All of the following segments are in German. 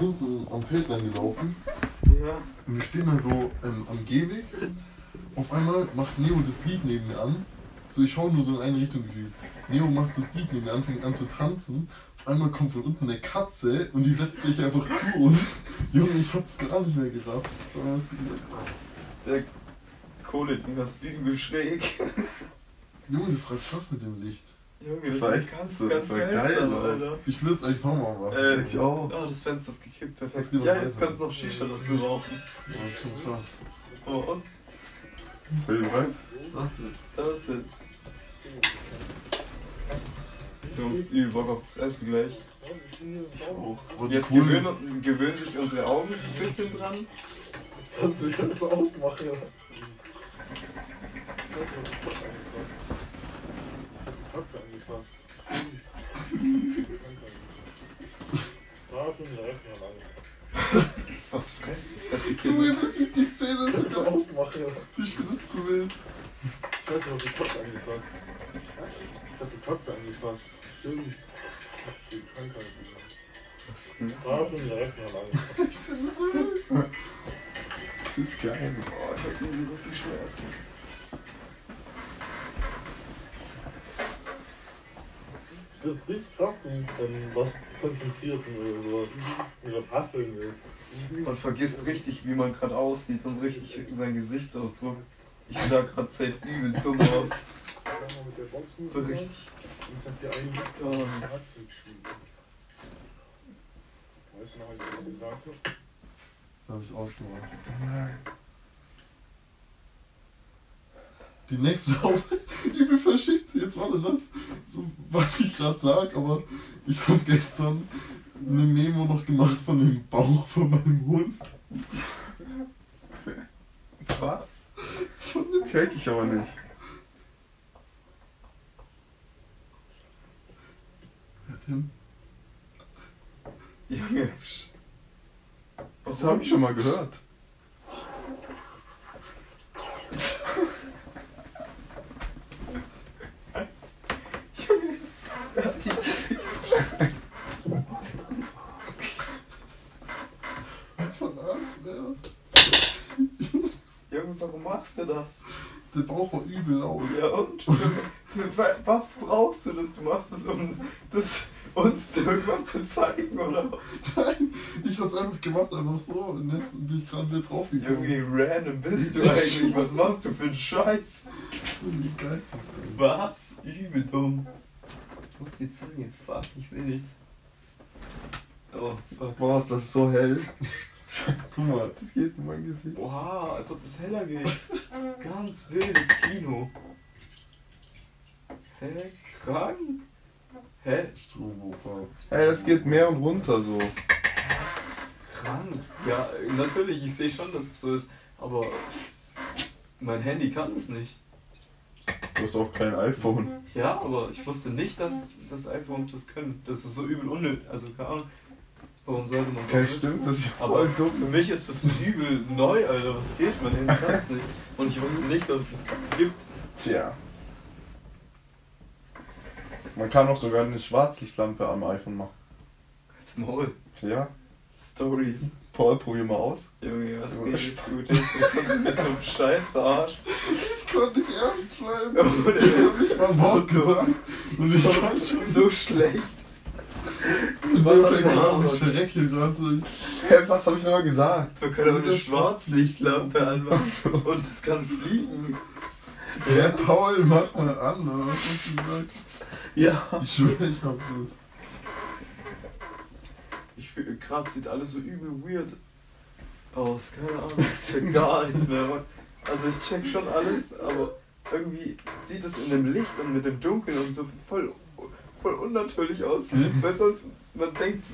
unten am Feld lang gelaufen. Ja. Und wir stehen da so ähm, am Gehweg. Auf einmal macht Neo das Lied neben mir an. So, ich schaue nur so in eine Richtung gefühlt. Neo macht so das Lied neben mir an, fängt an zu tanzen. Auf einmal kommt von unten eine Katze und die setzt sich einfach zu uns. Junge, ich hab's gar nicht mehr gerafft. So, was Der hast du übel schräg. Junge, das war krass mit dem Licht. Junge, Das das, war echt- ganz, das ganz war geil, seltsam, Alter. Alter. Ich will jetzt eigentlich nochmal machen. Äh, Ich auch. Oh, das Fenster ist gekippt, perfekt. Das Ja, jetzt weiter. kannst du noch Shisha dazu rauchen. Oh, das ist schon krass. Oh, was? Seid ihr bereit? Warte. Was denn? Jungs, übel Bock auf das Essen gleich. Oh, die Jetzt Kohlen- gewöhnen, gewöhnen sich unsere Augen ein bisschen dran. Kannst du dich jetzt aufmachen? Was fressen Junge, Kinder? das ist die Szene, das ist so aufmachen. Ich finde das zu wild. Ich weiß nicht, ob die Katze angefasst. Ich hab die Katze angefasst. Stimmt. Die Krankheit. Schon direkt mal angefasst. Ich finde das so wild. Das ist geil. Oh, ich hab irgendwie Rückenschmerzen. Das ist richtig krass, wenn was konzentriert oder sowas. Oder passeln willst. Man vergisst richtig, wie man gerade aussieht und richtig seinen Gesichtsausdruck. Ich sah gerade safe übel dumm aus. mit der Boxen So richtig. Ich hab dir gespielt. Weißt du noch, was ich gesagt habe? Da habe ich ausgemacht. Die nächste auf übel verschickt. Jetzt warte das. So was ich gerade sag, aber ich habe gestern eine Memo noch gemacht von dem Bauch von meinem Hund. Was? Check ich aber nicht. Ja, Tim. Junge. Das habe ich schon mal gehört. Junge. Wer hat die Von Arzt, ja. Junge, warum machst du das? Der Bauch war übel laut. Ja und? Was brauchst du das? Du machst es, um das uns irgendwann zu zeigen, oder was? Nein, ich hab's einfach gemacht, einfach so. Und jetzt bin ich gerade wieder draufgekommen. Junge, wie random bist du eigentlich? Was machst du für einen Scheiß? Das? Was? Übel dumm. Wo ist die Zange? Fuck, ich seh nichts. Oh, fuck. Boah, ist das so hell. Guck mal. Das geht in mein Gesicht. Oha, als ob das heller geht. Ganz wildes Kino. Hä? Krank? Hä? Hey, das geht mehr und runter so. Krank? Ja, natürlich, ich sehe schon, dass es so ist. Aber mein Handy kann es nicht. Du hast auch kein iPhone. Ja, aber ich wusste nicht, dass, dass iPhones das können. Das ist so übel unnötig. Also keine Ahnung. Warum sollte man Ja, das stimmt, das ist ja Aber dumm. für mich ist das übel neu, Alter. Was geht? Handy kann es nicht. Und ich wusste nicht, dass es das gibt. Tja. Man kann auch sogar eine Schwarzlichtlampe am iPhone machen. Jetzt Maul. Ja. Stories. Paul, probier mal aus. Junge, was geht gut? Jetzt kannst du mit so einem Scheiß verarschen. Ich konnte nicht ernst bleiben. Oh, Ich hab nicht mal ein Wort so gesagt. Und ich kann schon so schlecht. Was nicht, ich warum ich verrecke gerade. Hä, was hab ich nochmal gesagt? Man kann aber eine Schwarzlichtlampe anmachen und es kann fliegen. Ja, Paul, mach mal an, oder? Was hast du gesagt? Ja. Ich schwöre, ich hab das. Ich finde, gerade sieht alles so übel weird aus. Keine Ahnung. Ich gar nichts mehr. Also ich check schon alles, aber irgendwie sieht es in dem Licht und mit dem Dunkeln und so voll, voll unnatürlich aus. Hm? Weil sonst, man denkt,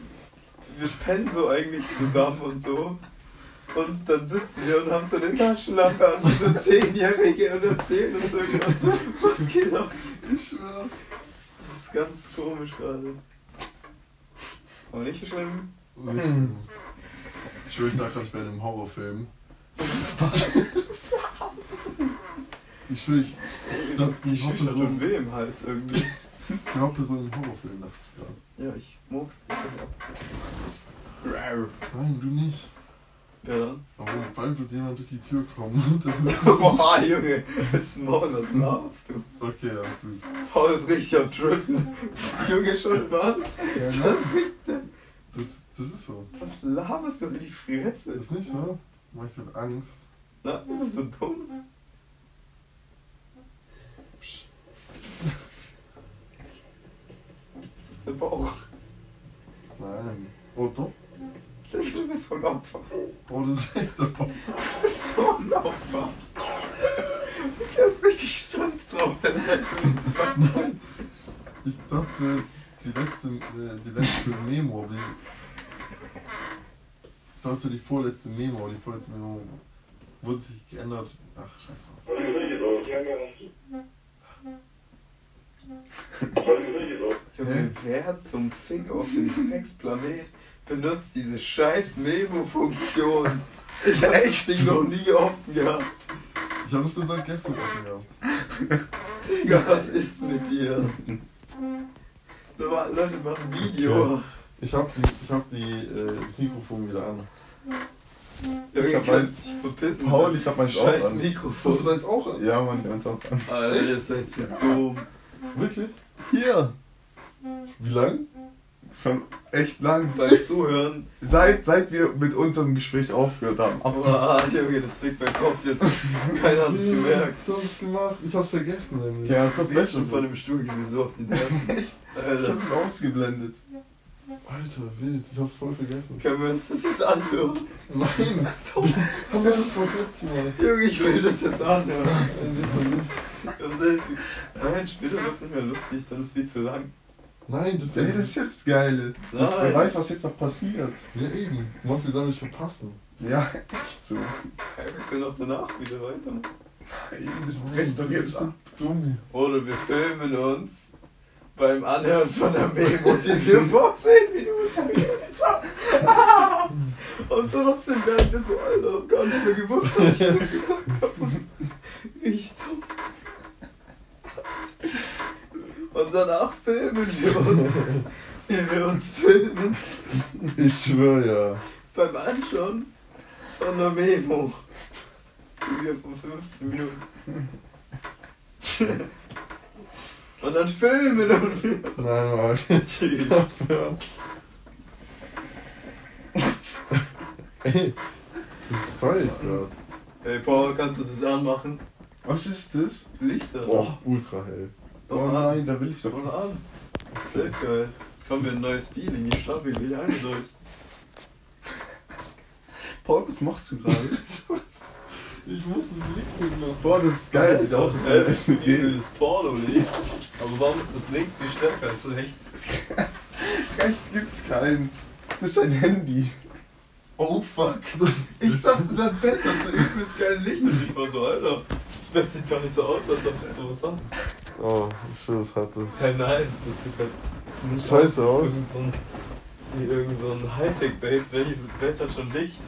wir pennen so eigentlich zusammen und so. Und dann sitzen wir und haben so eine Taschenlampe an, so Zehnjährige und erzählen uns irgendwas. Was geht ab? Ich schwöre. Das ist ganz komisch gerade. Aber nicht so schlimm. Ich schwöre, ich dachte gerade, ich wäre in einem Horrorfilm. Ich schwöre, ich dachte, Die Hauptperson, weh im Hals irgendwie. die Hauptperson im Horrorfilm dachte ich gerade. Ja, ich mog's. Nein, du nicht. Ja dann. Aber bald wird jemand durch die Tür kommen. Boah, Junge, jetzt Maul, was laberst du? okay, ja, gut. Paul ist richtig am Trippen. Junge, schon mal. Ja, Was denn? das, das ist so. Was laberst du in die Fresse? Ist nicht so. Mach ich dir Angst. Na, du bist so dumm. Das ist der Bauch. Nein. Oh, doch. Du bist so ein Opfer. Oh, das ist echt der Bauch. Du bist so ein Opfer. Der ist richtig stolz drauf, der setzt Nein. Ich dachte, die letzte, äh, die letzte Memo, die. Ich dachte, die vorletzte Memo, die vorletzte Memo wurde sich geändert. Ach, scheiße. Junge, wer zum Fick auf dem Drecksplanet benutzt diese scheiß Memo-Funktion? Ich hab das Ding noch nie offen gehabt. Ich habe es nur seit gestern offen gehabt. Digga, was ist mit dir? Leute Leute machen Video. Ich habe die, ich hab die, äh, das Mikrofon wieder an. Junge, Ich hab dich verpissen. Paul, ich hab auch Scheiß an. Hast du Mikrofon. deins auch an? Ja, Mann, ganz auch an. Alter, ihr seid so dumm. Wirklich? Hier! Wie lang? Schon echt lang. Beim Zuhören. Seit, seit wir mit unserem Gespräch aufgehört haben. Aber, ah, Junge, das fickt mein Kopf jetzt. Keiner hat es gemerkt. Du hast es gemacht. Ich hab's vergessen nämlich. Ja, Ich besser. schon von dem Stuhl ging mir so auf die Nerven. Ich hab's ausgeblendet. Alter, wild. Ich hab's voll vergessen. können wir uns das jetzt anhören? Nein! Doch. Haben wir das 40 Mal? Junge, ich will das jetzt anhören. Nein, noch nicht. Nein, später wird es nicht mehr lustig, dann ist viel zu lang. Nein, das Ey, das ist jetzt das Geile. Das, wer Nein. weiß, was jetzt noch passiert. Ja, eben. Du musst wir dadurch verpassen. Ja, echt so. Hey, wir können auch danach wieder weiter. Ey, das brennt doch jetzt an. Dumm. Oder wir filmen uns beim Anhören von der Memo, die wir vor 10 Minuten haben. Und trotzdem werden wir so, Alter, gar nicht mehr gewusst, dass ich das gesagt habe. Und ich so. Und danach filmen wir uns. Wie wir uns filmen Ich schwör ja. beim Anschauen von der Memo. Die wir vor 15 Minuten. Und dann filmen und. Nein, Marc. Tschüss. Ey, das ist falsch gerade. Hey Paul, kannst du das anmachen? Was ist das? Lichter. Boah, ultra hell. Doch Oh an. nein, da will ich so. Doch an. Sehr geil. Kommen wir ein neues Feeling. Ich starte gleich ein mit euch. Paul, was machst du gerade? Ich muss das Licht nicht machen. Boah, das ist geil. Sieht aus Ey, das ist Porno, nicht? Aber warum ist das links viel stärker als rechts? Rechts gibt's keins. Das ist ein Handy. Oh fuck. Das, Ich dachte, dein Bett hat so übelst geile Licht und ich war so, Alter, das Bett sieht gar nicht so aus, als ob das sowas hat. Oh, ich schwör, das hat das. Hey, nein, das sieht halt nicht Scheiße aus. Das ist so ein, wie irgend so ein Hightech-Bett, welches Bett hat schon Licht.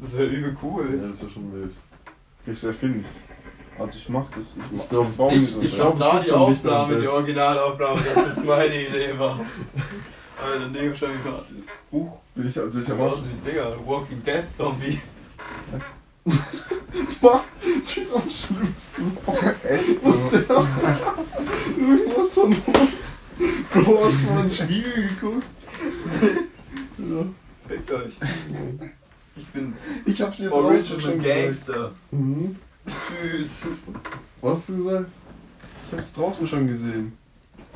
Das wäre übel Ja, cool. das ist ja schon wild. Das erfinde ich. Also ich mach das. Ich, Ich glaub, mir so ich ein glaub, Da die Aufnahme, die. Originalaufnahme, dass das meine Idee war. Alter, Neo schon gerade. Huch, Bin ich also das sicher mach. aus wie Digga, Walking Dead Zombie. Mann, sieht am schlimmsten. Echt Und so. der hat irgendwas von uns. Bro, hast du mal in den Spiegel geguckt? Fickt euch. Ich bin Ich hab's dir draußen Original. Gangster. Mhm. Tschüss. Was hast du gesagt? Ich hab's draußen schon gesehen.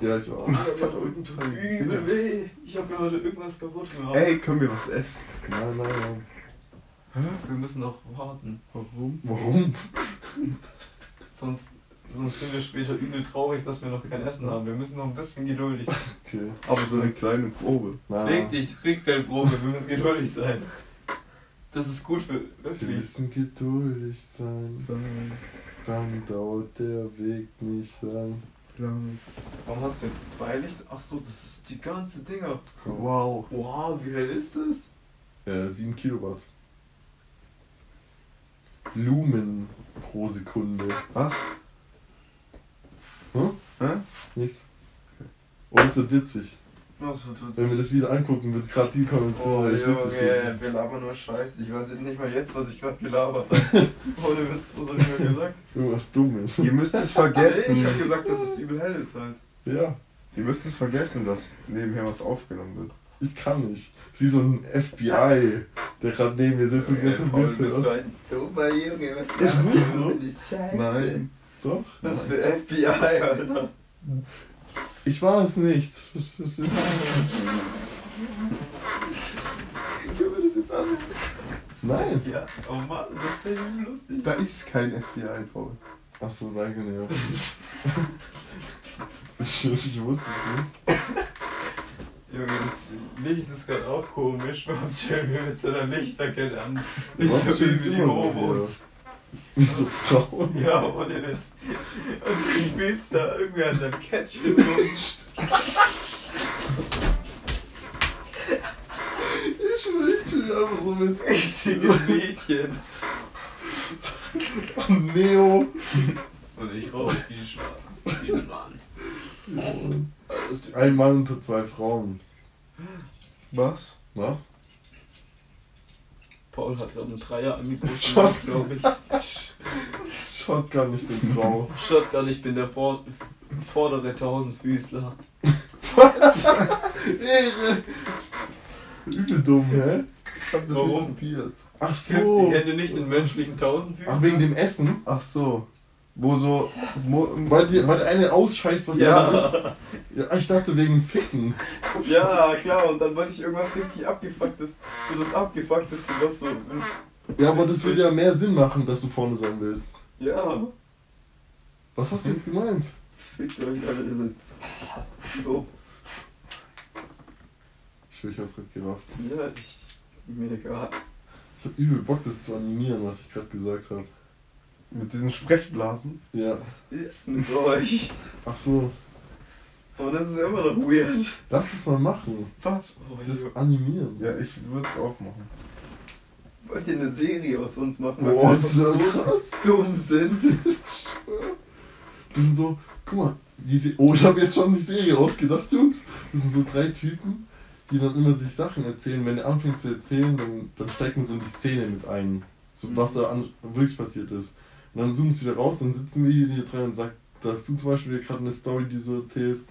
Ja, ich auch. Oh, mein Rücken tut übel weh. Ich hab mir heute irgendwas kaputt gemacht. Ey, können wir was essen? Nein, nein, nein. Wir müssen noch warten. Warum? Warum? Sonst, sonst sind wir später übel traurig, dass wir noch kein Essen haben. Wir müssen noch ein bisschen geduldig sein. Okay. Aber so eine kleine Probe. Na, Fick dich, du kriegst keine Probe, wir müssen geduldig sein. Das ist gut für Wir wirklich. müssen geduldig sein. Dann dauert der Weg nicht lang. Lang. Warum hast du jetzt zwei Lichter? Ach so, das ist die ganze Dinger. Wow. Wow, wie hell ist das? Äh, 7 Kilowatt. Lumen pro Sekunde. Was? Hm? Hä? Nichts. Oh, das wird witzig. Was wird Wenn wir das wieder angucken, wird gerade die Konvention Oh, echt witzig. Junge, wir labern nur Scheiße. Ich weiß nicht mal jetzt, was ich gerade gelabert habe. Ohne Witz, was hab ich mal gesagt? Irgendwas Dummes. Ihr müsst es vergessen. ich hab gesagt, dass es übel hell ist halt. Ja, Ihr müsst es vergessen, dass nebenher was aufgenommen wird. ich kann nicht. Sie so ein FBI, der gerade neben mir sitzt und ganz im Bild hört. ein dummer Junge. Was Ist nicht so. Scheiße. Nein. Doch? Das für FBI, Alter. Ich war es nicht. Ist- Können wir das jetzt an? Nein. Ja. Oh Mann, das ist ja lustig. Da ist kein FBI, Paul. Achso, danke, Neo. ich, ich wusste es nicht. Junge, das Licht ist gerade auch komisch. Warum chillen wir mit so einer Lichterkette an? Nicht so chillt wie die immer so, Homos. Wie so Frauen. Ja, ohne Witz. Und du spielst da irgendwie an deinem Catching rum. Ich will ich einfach so mit Richtige Mädchen. Neo. Und ich rauche die Schwarzen. Die Mann. Alles Ein Mann unter zwei Frauen. Was? Was? Paul hat gerade einen Dreier angeboten, Schon. glaube ich. Shotgun, ich bin Frau. Shotgun, ich bin der vor vordere Tausendfüßler. Ehre. Übel dumm, hä? Ich hab das Warum? nicht kopiert. Ach Ich so. kenne nicht den menschlichen Tausendfüßler. Ach, wegen dem Essen? Ach so. Wo so. Weil, die, weil eine ausscheißt, was er ist. Ja, Ja, ich dachte wegen Ficken. ja, klar, und dann wollte ich irgendwas richtig abgefucktes, so das abgefuckteste, was so. Ja, aber das würde ja mehr Sinn machen, dass du vorne sein willst. Ja, Was hast du jetzt gemeint? fickt euch alle, ihr seid. Oh, Ich schwör, ich hab's gerade gerafft. ja, ich. Mir egal. Ich hab übel Bock, das zu animieren, was ich gerade gesagt habe. Mit diesen Sprechblasen. Ja. Was ist mit euch? Ach so. Und das ist immer noch weird. Lass das mal machen. Was? Oh, Das animieren. Ja, ich würde es auch machen. Wollt ihr eine Serie aus uns machen, weil Boah, wir einfach so krass. dumm sind? Das sind so, guck mal, diese, oh, ich habe jetzt schon die Serie ausgedacht, Jungs. Das sind so drei Typen, die dann immer sich Sachen erzählen. Wenn er anfängt zu erzählen, dann, dann steigt man so in die Szene mit ein. So, was da an, wirklich passiert ist. Und dann zoomen sie wieder raus, dann sitzen wir hier drin und sagt, da hast du zum Beispiel gerade eine Story, die du erzählst.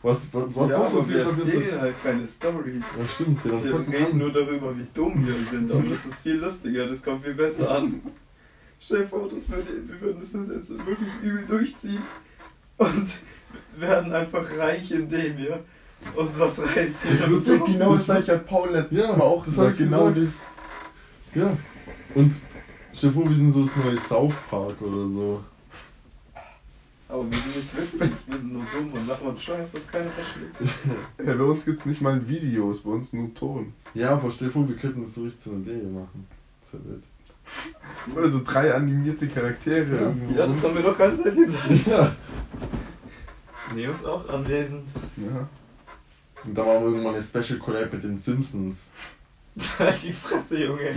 Was, was, was ja, was wir ist. erzählen halt keine Stories. Ja, stimmt, ja, Wir reden an. nur darüber, wie dumm wir sind, aber das ist viel lustiger, das kommt viel besser an. Stell dir vor, das würde, wir würden das jetzt wirklich übel durchziehen und werden einfach reich, indem wir uns was reinziehen. Das wird so- genau das gleiche hat Paul letztes Ja, Mal auch das gesagt. Genau das. Ja. Und stell dir vor, wir sind so das neue South Park oder so. Aber wir sind nicht witzig, wir sind nur dumm und machen uns Scheiß, was keiner versteht. Ja, bei uns gibt es nicht mal Videos, bei uns nur Ton. Ja, aber stell dir vor, wir könnten das so richtig zu einer Serie machen. Das wäre wild. Oder so drei animierte Charaktere Ja. irgendwo. Ja, das haben wir doch ganz ehrlich gesagt. Ja. Neo ist auch anwesend. Ja. Und da wir irgendwann eine Special Collab mit den Simpsons. Die Fresse, Junge.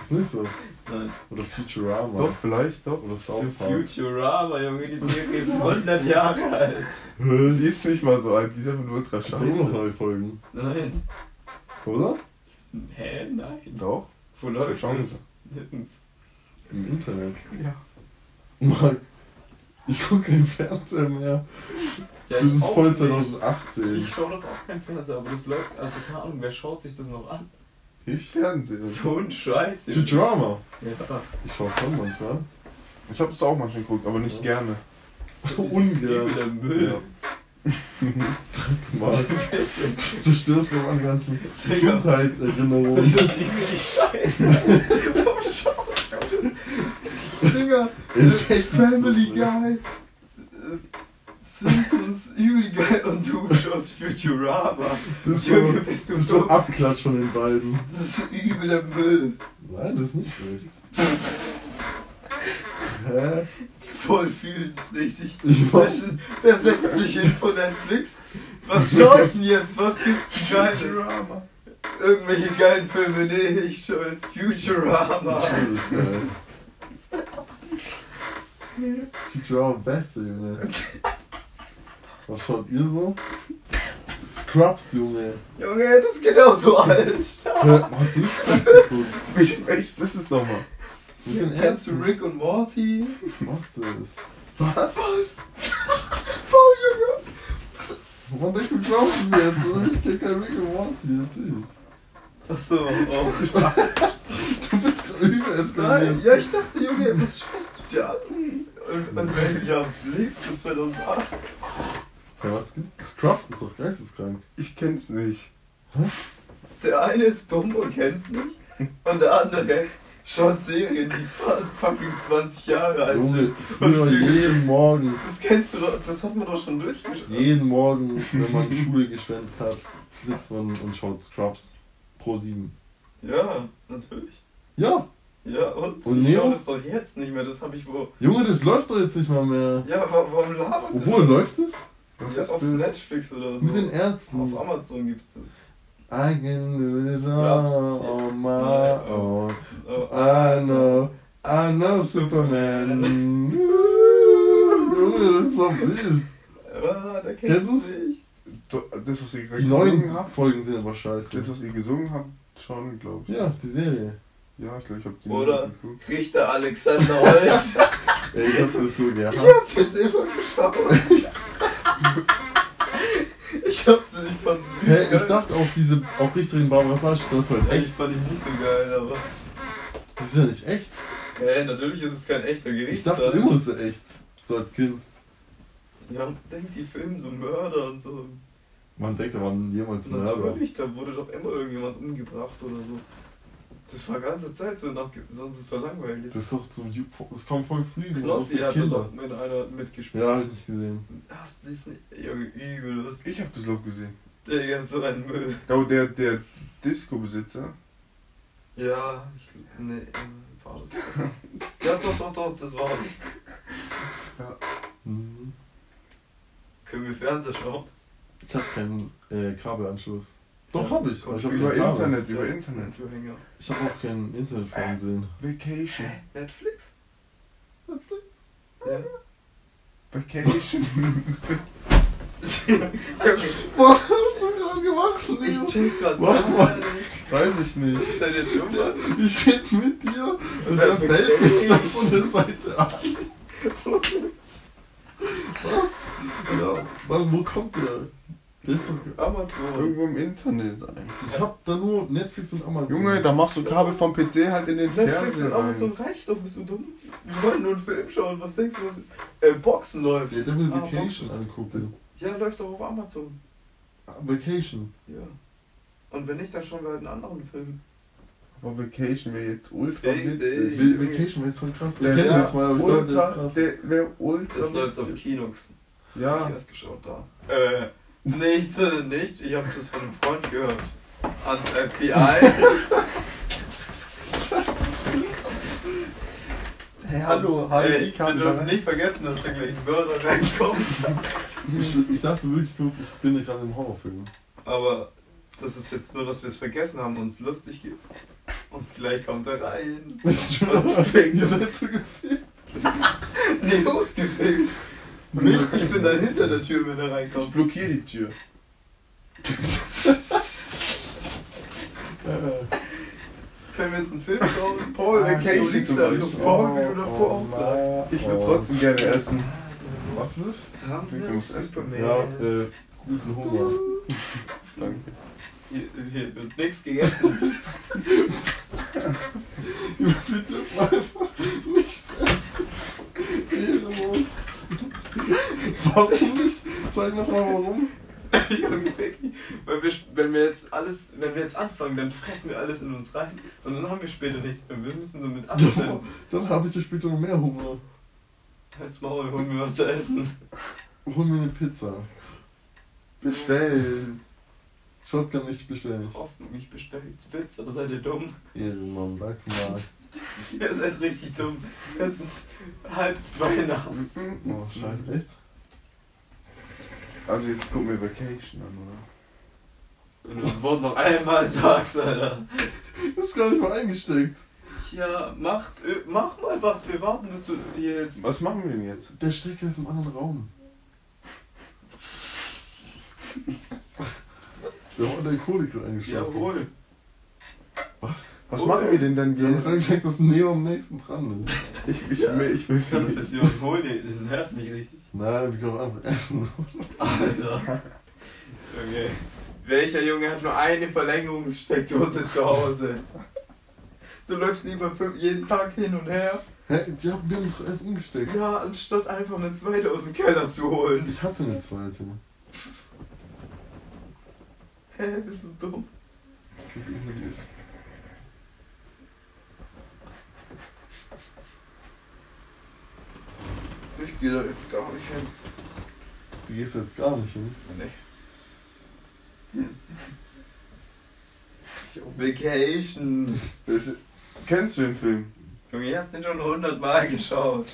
Ist nicht so. Nein. Oder Futurama. Doch, vielleicht doch. Oder South Park. Futurama, Junge, die Serie ist 100 Jahre alt. Die ist nicht mal so alt, die ist einfach nur ultra Gibt's auch noch scheiße. neue Folgen. Nein. Oder? Hä? Nein. Doch. Wo läuft? Sie. Nirgends. Im Internet. Ja. Mann, ich gucke keinen Fernseher mehr. Ja, Das ist voll nicht. 2018. Ich schaue doch auch kein Fernseher, aber das läuft, also keine Ahnung, wer schaut sich das noch an? Ich Fernsehen. So ein Scheiß. Futurama. Ja. Ich schau schon manchmal. Ich habe es auch manchmal geguckt, aber nicht Ja. gerne. So ungern. wieder Müll. Ja. Mann, du zerstörst mir meine ganzen. Kindheitserinnerungen. Das ist irgendwie Scheiße. Warum schaust du das? Digga, ist echt Family Guy. Simpsons, übel geil und du schaust Futurama. Das ist Junge, so, bist du das so. Abklatsch von den beiden. Das ist übel Müll. Nein, das ist nicht schlecht. Hä? Voll fühlt's richtig. Ich Der, der setzt sich hin von Netflix. Was schau ich denn jetzt? Was gibt's denn Geiles? Futurama. Irgendwelche geilen Filme? Nee, ich schau jetzt Futurama. Futurama Beste, Junge. Was schaut ihr so? Scrubs, Junge. Junge, das ist genauso alt. Hör, hast du nicht Scrubs geguckt? Welch- Welches ist es nochmal? Kennst du. Rick und Morty? Was das? Was? Was? Oh, Junge. Warum denkst du Scrubs jetzt? oder? Ich kenn kein Rick und Morty, natürlich. Achso, oh. Du bist übel Nein, eskaliert. ja, ich dachte, Junge, was schaust du dir an? Und, und welchem Jahr lebst du 2008? Ja, was gibt's? Scrubs ist doch geisteskrank. Ich kenn's nicht. Der eine ist dumm und kennt's nicht. Und der andere schaut Serien, die fucking 20 Jahre alt Junge, sind. früher jeden das- Morgen, Das kennst du doch, das hat man doch schon durchgeschaut. jeden Morgen, wenn man Schule geschwänzt hat, sitzt man und schaut Scrubs. Pro 7. Ja, natürlich. Ja, Ja, und, Und ich schau das doch jetzt nicht mehr, das habe ich wo. Junge, das läuft doch jetzt nicht mal mehr. Ja, wa warum laberst du? Obwohl, läuft es? Ist auf das? Netflix oder so. Mit den Ärzten. Auf Amazon gibt's das. I can do this all on my own. Oh, I know, I know Superman. Junge, das war wild. Ah, da Kennst du. Do- Das, was ihr gerade Die neuen habt, Folgen sind aber scheiße. das, was ihr gesungen habt, schon, glaube ich. Ja, die Serie. Ja, ich glaube, ich habe die Oder? Richter Alexander Holt. Ey, ich hab das so Ich gehasst. hab das immer geschaut. ich hab das, ich fand's süß. Hä, ich dachte auch diese, auch Richterin Barbara Sach, das war halt Echt echt. fand ich nicht so geil, aber. Das ist ja nicht echt. Hä, natürlich ist es kein echter Gericht. Ich dachte immer, das wäre echt. So als Kind. Ja, und denkt die filmen so Mörder und so. Man denkt, da waren jemals Mörder. Natürlich, da wurde doch immer irgendjemand umgebracht oder so. Das war ganze Zeit so, nach, sonst ist es doch langweilig. Das ist doch so, das kommt voll früh. Knossi hat doch mit einer mitgespielt. Ja, hab ich nicht gesehen. Hast du das nicht? Junge, übel lustig. Ich habe das Lob gesehen. Digga, so ein Müll. Oh, der, der Disco-Besitzer. Ja, ich nee, war das. ja, doch, doch, doch, das war das. Mhm. Können wir Fernseher schauen? Ich hab keinen äh, Kabelanschluss. Doch, Ja, hab ich. aber ich hab Über kein Kabel. Internet, über Internet. Ich hab auch kein Internetfernsehen. Vacation. Hä? Netflix? Netflix? Ja. Vacation. Was hast du gerade gemacht, Leo? ich check grad Mach mal. nicht. Weiß ich nicht. Seid ihr dumm, Mann? Ich red mit dir und Ja, er bellt mich dann von der Seite an. Was? Ja, Mann, wo kommt der? Der ist doch. Amazon. Irgendwo im Internet eigentlich. Ich hab da nur Netflix und Amazon. Junge, da machst du Kabel vom PC halt in den Netflix Fernseher und Amazon rein. reicht doch, bist du dumm? Wir wollen nur einen Film schauen, was denkst du, was. Äh, Boxen läuft. Ja, der will Ah, Vacation angucken. Ja, läuft doch auf Amazon. Ah, Vacation. Ja. Und wenn nicht, dann schauen wir halt einen anderen Film. Aber Vacation wäre jetzt ultra Richtig. witzig. Will- Vacation wäre jetzt voll krass. Ich Der kenne wär das mal, aber ich glaube, der ist ultra, krass. der wäre ultra Das läuft auf. Kinox. Ja, ich erst geschaut da. Äh, nicht, äh, nicht. Ich habe das von einem Freund gehört. Ans FBI. hey, hallo, Ey, HDI wir dürfen rein. nicht vergessen, dass da gleich ein Mörder reinkommt. Ich, ich dachte wirklich kurz, ich bin gerade im Horrorfilm. Aber das ist jetzt nur, dass wir es vergessen haben und uns lustig gibt. Und gleich kommt er rein. Das ist schon Und fängt Ihr an. seid so gefilmt. Nee, ausgefilmt. Nicht, ich bin dann hinter der Tür, wenn er Ich reinkommt. blockiere die Tür. Können wir jetzt einen Film schauen? Paul, Vacation, zum da so faul, wie du davor aufbleibst. Ich würde Oh. trotzdem gerne essen. Was willst Ich muss essen. Superman. Ja, äh, guten Hunger. Danke. Hier, hier wird nichts gegessen. Bitte einfach nichts essen. Ehrenlos. Warum nicht? Sag noch mal warum. Weil wir, wenn wir jetzt alles, wenn wir jetzt anfangen, dann fressen wir alles in uns rein und dann haben wir später nichts mehr. Wir müssen so mit Dann, Abständen. dann habe ich ja später noch mehr Hunger. Halt's Maul, holen wir was zu essen. Hol mir eine Pizza. Bestellen. Shotgun nicht bestellen. Hoffnung, ich bestelle jetzt Pizza, seid ihr dumm? Ehrenmann, danke mal. Ihr seid richtig dumm. Es ist halb zwei nachts. Oh, scheiße, echt? Also jetzt gucken wir Vacation an, oder? Wenn du das Wort noch einmal sagst, Alter. Das ist gar nicht mal eingesteckt. Ja, macht, äh, mach mal was. Wir warten, bis du hier jetzt. Was machen wir denn jetzt? Der Stecker ist im anderen Raum. Wir haben der Kolik angeschlossen. Jawohl. Was? Was Oh, machen wir denn dann Wir haben gegen? gerade gesagt, dass Neo am nächsten dran ist. Ich, ich, Ja. will, ich will. Kann das jetzt jemand holen? Der der nervt mich richtig. Nein, wir können auch einfach essen. Alter. Okay. Welcher Junge hat nur eine Verlängerungssteckdose zu Hause? Du läufst lieber fünf- jeden Tag hin und her, Hä? Wir haben es doch erst umgesteckt. ja, anstatt einfach eine zweite aus dem Keller zu holen. Ich hatte eine zweite. Hä, bist du dumm? Ich weiß nicht, die ist. Ich gehe da jetzt gar nicht hin. Du gehst jetzt gar nicht hin. Nee. Vacation. Das, kennst du den Film? Junge, ihr habt den schon hundertmal geschaut.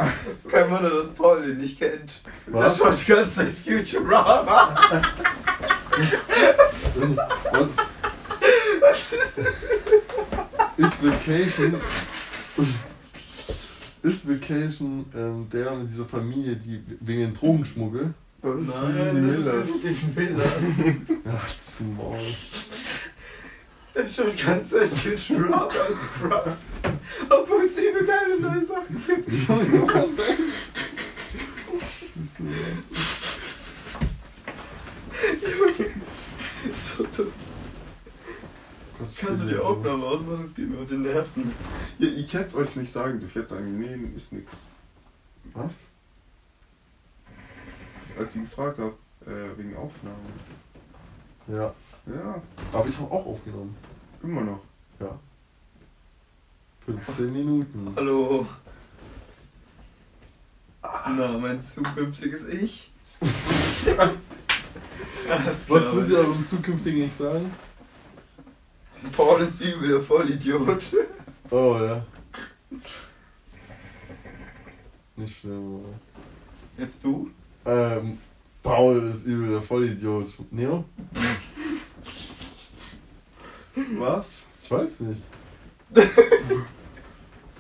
Kein Wunder, dass Paul den nicht kennt. Der Was? schaut die ganze Zeit Futurama. Was? Ist Vacation. Ist Vacation ähm, der mit dieser Familie, die wegen dem Drogenschmuggel. Das ist Nein, das ist Miller. nicht die Millers. Ach, zum Maul. Der schaut ganze Zeit Futurama und Scrubs. Obwohl es übel geile neue Sachen gibt. Junge, Mann, ist So dumm. Gott, Kannst du die Aufnahme ausmachen? Es geht mir auf die Nerven. Ja, ich hätte es euch nicht sagen dürfen. Ich hätte sagen, nee, ist nix. Was? Als ich gefragt habe, äh, wegen Aufnahme. Ja. Ja, Aber ich habe auch aufgenommen. immer noch. Ja. 15 Minuten. Hallo. Na, mein zukünftiges Ich. Was würdet ihr eurem zukünftigen ich sagen? Paul ist übel, der Vollidiot. Oh ja. Nicht schlimm, oder? Jetzt du? Ähm, Paul ist übel der Vollidiot. Neo? Was? Ich weiß nicht.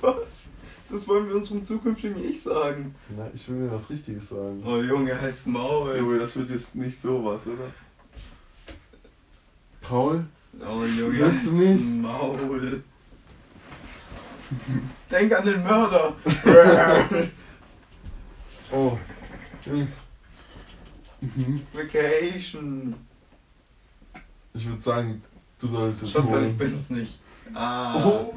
Was? Das wollen wir uns vom zukünftigen Ich sagen. Na, ich will mir was Richtiges sagen. Oh Junge, halt's Maul. Junge, das wird jetzt nicht sowas, oder? Paul? Oh Junge, Weißt du nicht? Maul. Denk an den Mörder. Oh. Jungs. Mhm. Vacation. Ich würde sagen, du sollst jetzt Stopp, weil ich holen. bin's nicht. Ah. Oh.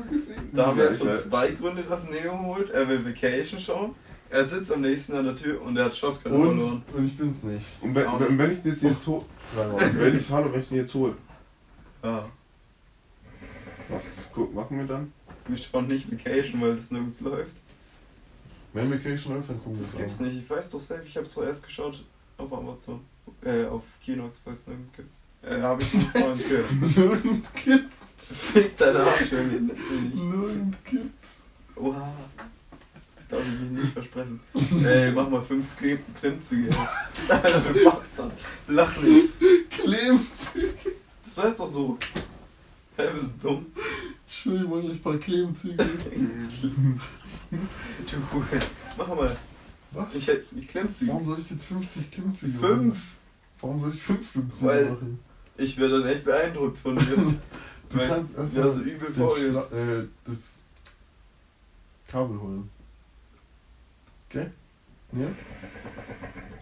Da haben wir Ja, schon zwei Gründe, dass Neo holt. Er will Vacation schauen. Er sitzt am nächsten an der Tür und er hat Shotgun Und, verloren. und ich bin's nicht. Und wenn, wenn, ich das jetzt hole, wenn ich, hallo, wenn ich den jetzt hole, Ja. was guck, machen wir dann? Wir schauen nicht Vacation, weil das nirgends läuft. Wenn Vacation läuft, dann gucken wir Das gibt's an. nicht. Ich weiß doch selbst, ich hab's vorerst geschaut auf Amazon. Äh, auf Kinox, weil es nirgends gibt's. Äh, hab ich von Freunden gehört. Nirgend gibt's. Fick deine Arsch, Junge. Natürlich. Nirgend gibt's. Oha. Darf ich mich nicht versprechen. Ey, mach mal fünf Klim Klimmzüge jetzt. Alter, du Bastard. Lach nicht. Klebenzüge. Das heißt doch so. Hä, bist du dumm? Schön, wollen euch ein paar Klebenzüge. Du, mach mal. Was? Ich hätte die Klimmzüge. Warum soll ich jetzt 50 Klimmzüge machen? Fünf. Warum soll ich 5 Klimmzüge Weil- machen? Ich wäre dann echt beeindruckt von dir. Du Weil- kannst erst ja, mal so übel Schla- jetzt. äh, das Kabel holen. Okay? Ja?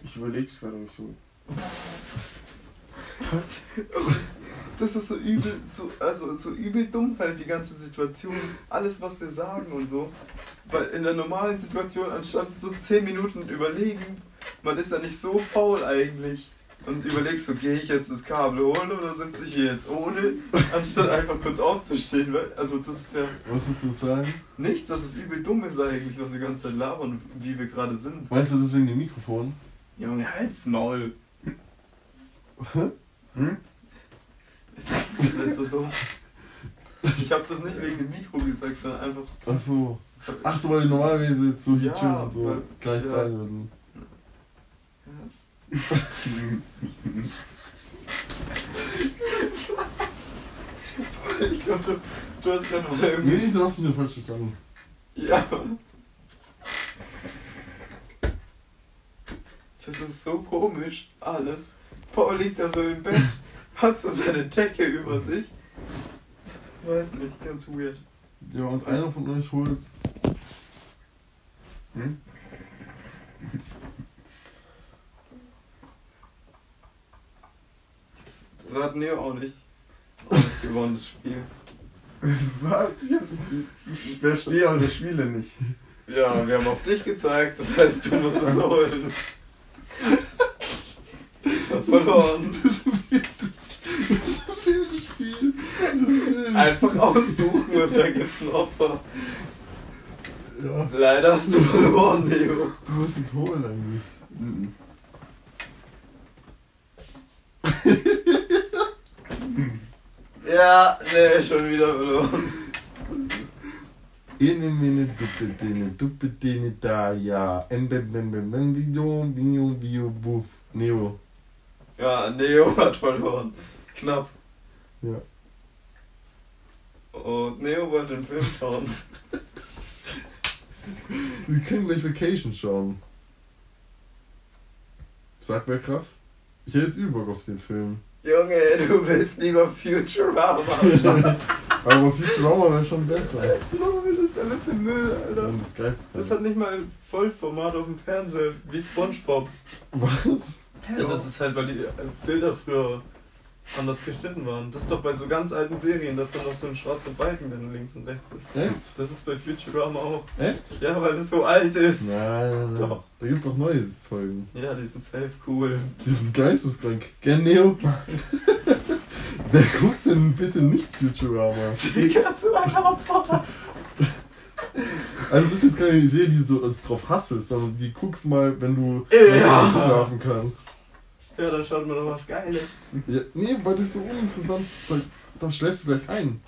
Ich überleg's gerade, ob ich hole. Das ist so übel, so, also so übel dumm halt die ganze Situation. Alles was wir sagen und so. Weil in der normalen Situation, anstatt so 10 Minuten überlegen, man ist ja nicht so faul eigentlich. Und überlegst, so gehe ich jetzt das Kabel holen oder sitze ich hier jetzt ohne, anstatt einfach kurz aufzustehen. Weil, also das ist ja Was willst du sagen? nichts, dass es übel dumm ist eigentlich, was wir die ganze Zeit labern, wie wir gerade sind. Meinst du das wegen dem Mikrofon? Junge, halt's Maul. Hm? Ihr seid so dumm. Ich habe das nicht wegen dem Mikro gesagt, sondern einfach. Ach so. Ach so, weil normalerweise so hier Ja, chillen und so weil- gar nicht ja. zeigen würden. Ich glaube, du, du hast gerade mal irgendwie. Nee, du hast mich falsch verstanden. Ja. Das ist so komisch, alles. Paul liegt da so im Bett, hat so seine Decke über sich. Ich weiß nicht, ganz weird. Ja, und einer von euch holt. Hm? Das, hat Neo auch nicht, auch nicht gewonnen, das Spiel. Was? Ich verstehe eure Spiele nicht. Ja, wir haben auf dich gezeigt, das heißt, du musst es holen. Du hast verloren. Das ist ein Fehlspiel. Das Einfach aussuchen und da gibt's ein Opfer. Ja, Leider hast du verloren, Neo. du musst es holen eigentlich. Mhm. Ja, nee, schon wieder verloren. Ene mene duppe dene duppe dene da ja. Em bem bem bem video video video buff. Neo. Ja, Neo hat verloren. Knapp. Ja. Und Neo wollte den Film schauen. Wir können gleich Vacation schauen. Sag wer krass? Ich hätte jetzt über Bock auf den Film. Junge, du willst lieber Futurama schauen. Aber Futurama wäre schon besser. Futurama ist der letzte Müll, Alter. Und das Geist. Das hat nicht mal Vollformat auf dem Fernseher, wie Spongebob. Was? Ja, das ist halt, weil die äh, Bilder früher anders geschnitten waren. Das ist doch bei so ganz alten Serien, dass da noch so ein schwarzer Balken dann links und rechts ist. Echt? Das ist bei Futurama auch. Echt? Ja, weil das so alt ist. Nein, nein. Doch. Da gibt's auch neue Folgen. Ja, die sind safe cool. Die sind geisteskrank. Gern Neo? Wer guckt denn bitte nicht Futurama? Digga, zu ein Opfer. Also das ist jetzt keine Serie, die du so drauf hasselst, sondern die guckst mal, wenn du Ja. schlafen kannst. Ja, dann schaut man doch was Geiles. Ja, nee, weil das ist so uninteressant. Da, da schläfst du gleich ein.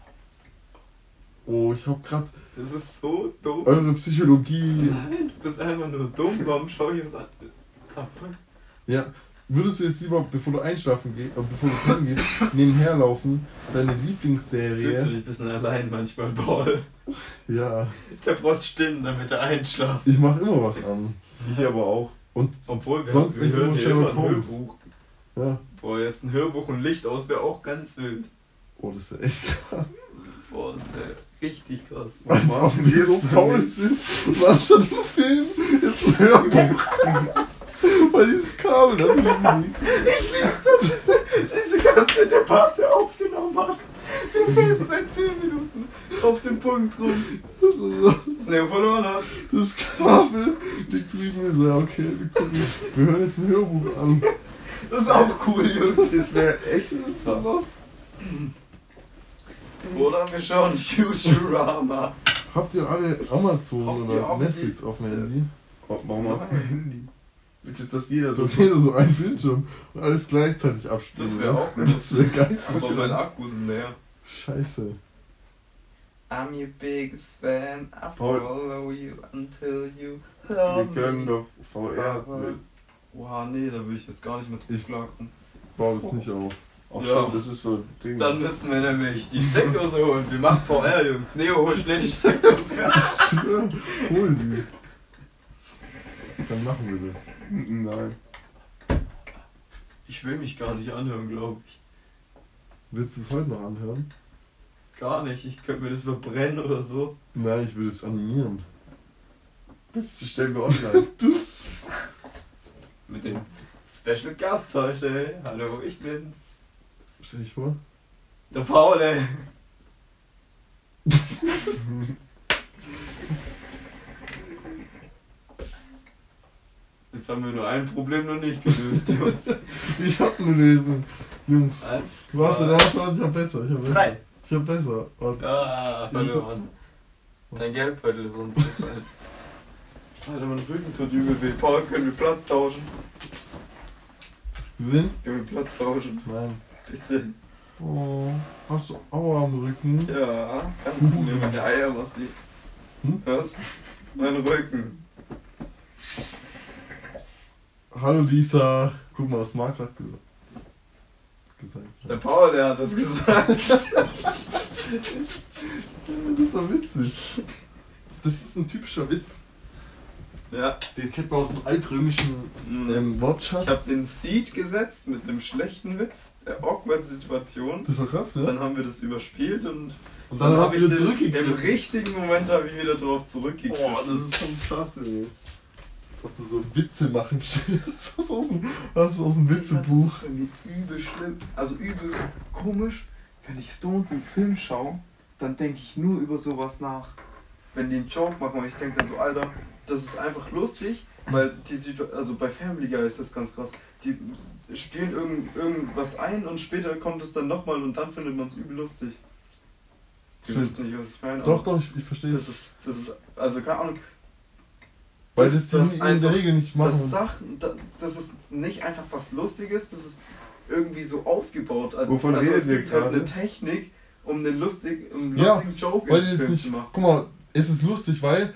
Oh, ich hab grad Das ist so dumm. eure Psychologie. Nein, du bist einfach nur dumm. Warum schau ich das an? Ah. Ja, würdest du jetzt lieber, bevor du einschlafen gehst, äh, bevor du pennen gehst, nebenher laufen, deine Fühlst du Lieblingsserie. dich ein bisschen allein manchmal, Paul? Ja, Der braucht Stimmen, damit er einschlaft. ich mach immer was an. Ich aber auch. Und Obwohl, wir, sonst nicht immer Sherlock Holmes. Hörbuch. Ja. Boah, jetzt ein Hörbuch und Licht aus wäre auch ganz wild. Oh, das ist echt krass. Boah, das wäre richtig krass. Als machen ob wir so faul sind. Und anstatt ein Film, jetzt ein Hörbuch. Weil dieses Kabel das liegen liegt. Ich liebe so, diese, diese ganze Debatte aufgenommen hat. Wir reden seit 10 Minuten auf den Punkt rum. Das, ist- verloren hat. das Kabel liegt drüben und so, ja, okay, wir, gucken, wir hören jetzt ein Hörbuch an. Das ist auch cool, Jungs. Das wäre echt So los. Oder wir schauen Futurama. Habt ihr alle Amazon Habt oder Netflix auf dem Handy? Warum auf mein Handy? Bitte, dass jeder so. Das wäre so ein Bildschirm und alles gleichzeitig abspielen. Das wär auch. Das wäre Aber mein geisteskrank. Akku sind leer. Scheiße. I'm your biggest fan. I follow you until you Wir love können me. doch VR. Wow, nee, da will ich jetzt gar nicht mehr Ich- draufschlagen. Bau das nicht auf. Ach Ja. stimmt, das ist so ein Ding. Dann müssten wir nämlich die Steckdose holen. Wir machen VR, Jungs. Neo, hol schnell die Steckdose. Hol die. Dann machen wir das. Nein. Ich will mich gar nicht anhören, glaube ich. Willst du es heute noch anhören? Gar nicht. Ich könnte mir das verbrennen oder so. Nein, ich will es animieren. Das stellen wir online. Das. Mit dem Special Gast heute. Hallo, ich bin's. Stell dich vor. Der Paul, ey. Jetzt haben wir nur ein Problem noch nicht gelöst, Jungs. Ich hab eine Lösung. Jungs. Eins, Warte, zwei, warte, warte, ich hab besser. Ich hab besser. drei. Ich hab besser. Warte. Ah, verloren. Dein Geldbeutel ist runtergefallen. Alter, mein Rücken tut übel weh. Paul, können wir Platz tauschen? Wir Platz tauschen? Nein. Bitte. Oh, hast du Aua am Rücken? Ja, kannst du mir meine Eier was sie. Hm? Hörst? Mein Rücken. Hallo Lisa. Guck mal, was Marc hat gesagt. gesagt Der hat. Paul, der hat das gesagt. Das ist doch witzig. Das ist ein typischer Witz. Ja. Den kennt man aus dem altrömischen Mhm. ähm, Wortschatz. Ich habe den Seed gesetzt mit dem schlechten Witz, der Awkward-Situation. Das war krass, ja? Dann haben wir das überspielt und, Und dann, hast hab du wieder den- Im zurückgegriffen. richtigen Moment habe ich wieder drauf zurückgegriffen. Boah, das ist schon krass, ey. Als ob du so Witze machen Das ist aus dem, das ist aus dem Das Witzebuch. ist irgendwie übel schlimm, also übel komisch. Wenn ich stoned einen Film schaue, dann denke ich nur über sowas nach. Wenn die einen Joke machen und ich denke dann so, Alter, das ist einfach lustig, weil die Situation, also bei Family Guy ist das ganz krass. Die spielen irgend, irgendwas ein und später kommt es dann nochmal und dann findet man es übel lustig. Du wisst nicht, was ich meine. Doch, doch, ich, ich verstehe Das ist, das ist, also keine Ahnung, Weil das- das, das in einfach- der Regel nicht machen. das Sachen, da- das ist nicht einfach was Lustiges, das ist irgendwie so aufgebaut. Also, Wovon also es gibt halt eine Technik, um einen, lustig, um einen Ja, lustigen Joke Weil die das Film nicht. zu machen. Guck mal, es ist lustig, weil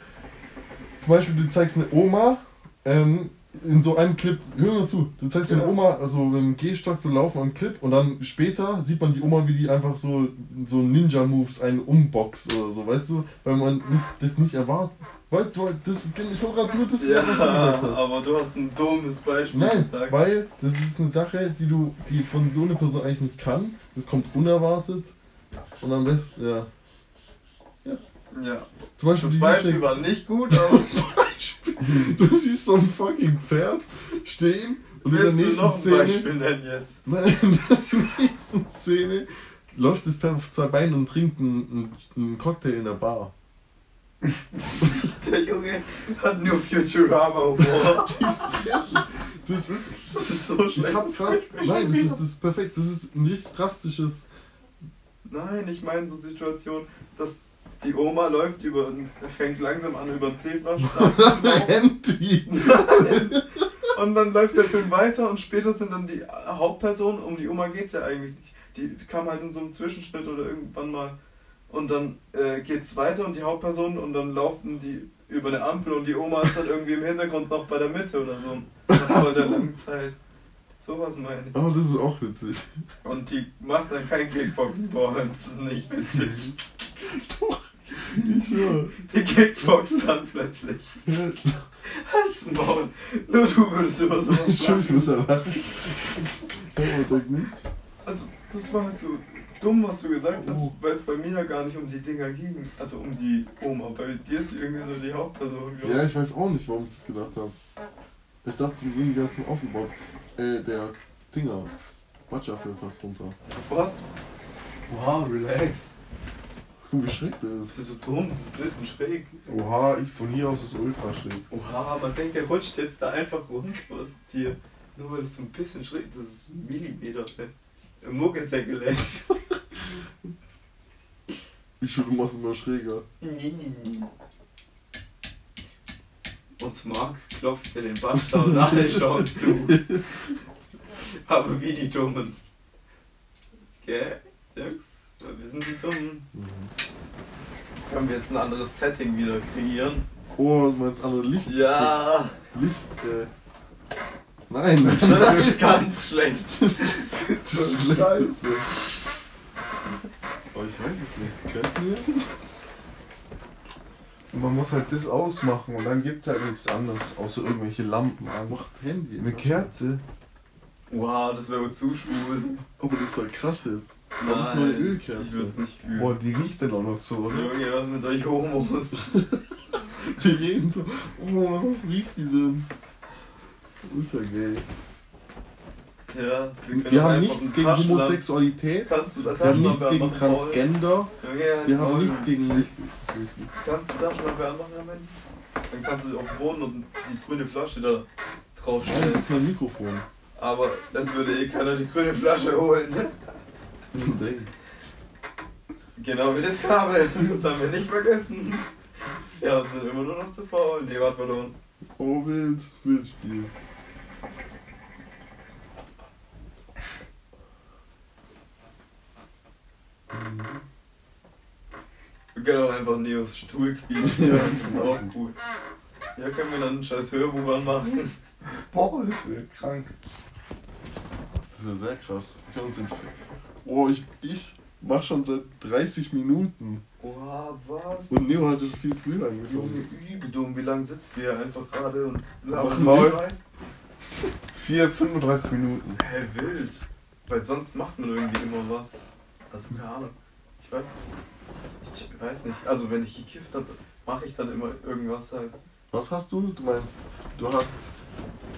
zum Beispiel du zeigst eine Oma ähm, in so einem Clip, hör mal zu, du zeigst so eine Ja. Oma, also mit dem Gehstock so laufen am Clip und dann später sieht man die Oma, wie die einfach so, so Ninja-Moves einen umboxt oder so, weißt du? Weil man nicht, das nicht erwartet. Weil du, das ist, ich habe gerade nur das Ja, was du gesagt hast. aber du hast ein dummes Beispiel Nein, gesagt. weil das ist eine Sache, die du, die von so einer Person eigentlich nicht kann. Das kommt unerwartet und am besten, ja. Ja, Zum Beispiel das Beispiel war nicht gut, aber Du siehst so ein fucking Pferd stehen und in der willst du nächsten noch ein Szene. Beispiel nennen jetzt? Nein, in der nächsten Szene läuft das Pferd auf zwei Beinen und trinkt einen, einen Cocktail in der Bar. Der Junge hat nur Futurama-Humor. Das ist. Das ist so schlecht. Ich hab's grad. Nein, das ist, das ist perfekt. Das ist ein richtig drastisches. Nein, ich meine so Situationen, dass die Oma läuft über, fängt langsam an über den Zebrastreifen zu laufen die. und dann läuft der Film weiter und später sind dann die Hauptpersonen, um die Oma geht's ja eigentlich nicht. Die kam halt in so einem Zwischenschnitt oder irgendwann mal und dann äh, geht's weiter und die Hauptpersonen und dann laufen die über eine Ampel und die Oma ist dann irgendwie im Hintergrund noch bei der Mitte oder so. Nach voll der langen Zeit. Sowas meine ich. Oh, das ist auch witzig. Und die macht dann kein Kickboxen-Ball, das ist nicht witzig. Ich schwör. Die Kickbox dann plötzlich. Halt's Maul. Nur du würdest über sowas Ich schwör, ich würde da lachen. Aber denk nicht. Also, das war halt so dumm, was du gesagt hast, Oh. weil es bei mir ja gar nicht um die Dinger ging. Also um die Oma. Bei dir ist die irgendwie so die Hauptperson. glaub Ja, ich. weiß auch nicht, warum ich das gedacht habe. Ich dachte, sie sind die ganzen aufgebaut. Äh, der Dinger. Batscha fällt fast runter. Was? Wow, relax. Guck, wie schräg das Das ist. ist so dumm, das ist ein bisschen schräg. Oha, ich von hier aus ist ultra schräg. Oha, man denkt, der rutscht jetzt da einfach runter aus dir. Nur weil es so ein bisschen schräg das ist ein Millimeter. Der Muck ist ja gelenkt. Ich schwör, du machst immer schräger. Und Marc klopft dir den Bastard und alle schauen zu. Aber wie die Dummen. Gell, Jungs? Wir sind die Dummen. Können wir jetzt ein anderes Setting wieder kreieren? Oh, du meinst andere Licht? Ja, Licht, äh. Nein, das ist ganz schlecht. das ist scheiße. Oh, ich weiß es nicht. Könnten wir? Und man muss halt das ausmachen und dann gibt's halt nichts anderes, außer irgendwelche Lampen an. Macht Handy. Eine Kerze. Wow, das wäre zu schwul. Aber das war krass jetzt. Das ist nur eine Ölkerze. Ich würde es nicht fühlen. Boah, die riecht dann auch noch so, oder? Junge, was mit euch Homos? Wir reden so. Oh, was riecht die denn? Ultra gay. Ja, wir, Wir haben nichts gegen Homosexualität. Kannst du da Wir haben nichts gegen? Transgender. Wir haben nichts gegen. Kannst du Taschenlampe anmachen, Amen? Dann kannst du auf den Boden und die grüne Flasche da drauf Nein, stellen. das ist mein Mikrofon. Aber es würde eh keiner die grüne Flasche holen. Genau wie das Kabel. Das haben wir nicht vergessen. Ja, und sind immer nur noch zu faul. Nee, warte verloren. Oh, wild. Wild Spiel. Wir können auch einfach Neos Stuhl quietschen. Ja. Das ist auch cool. Ja, können wir dann ein scheiß Hörbuch anmachen. Boah, das wäre krank. Das ist ja sehr krass. Wir können uns den Oh, ich, ich mach schon seit 30 Minuten. Oha, was? Und Neo hatte schon viel früher Junge, angefangen. übel. dumm. Wie lange sitzt wir einfach gerade und labern Maul. Scheiß? 4, 35 Minuten. Hä, wild. Weil sonst macht man irgendwie immer was. Also keine Ahnung. Ich weiß nicht. Ich weiß nicht. Also wenn ich gekifft habe, mache ich dann immer irgendwas halt. Was hast du? Du meinst, du hast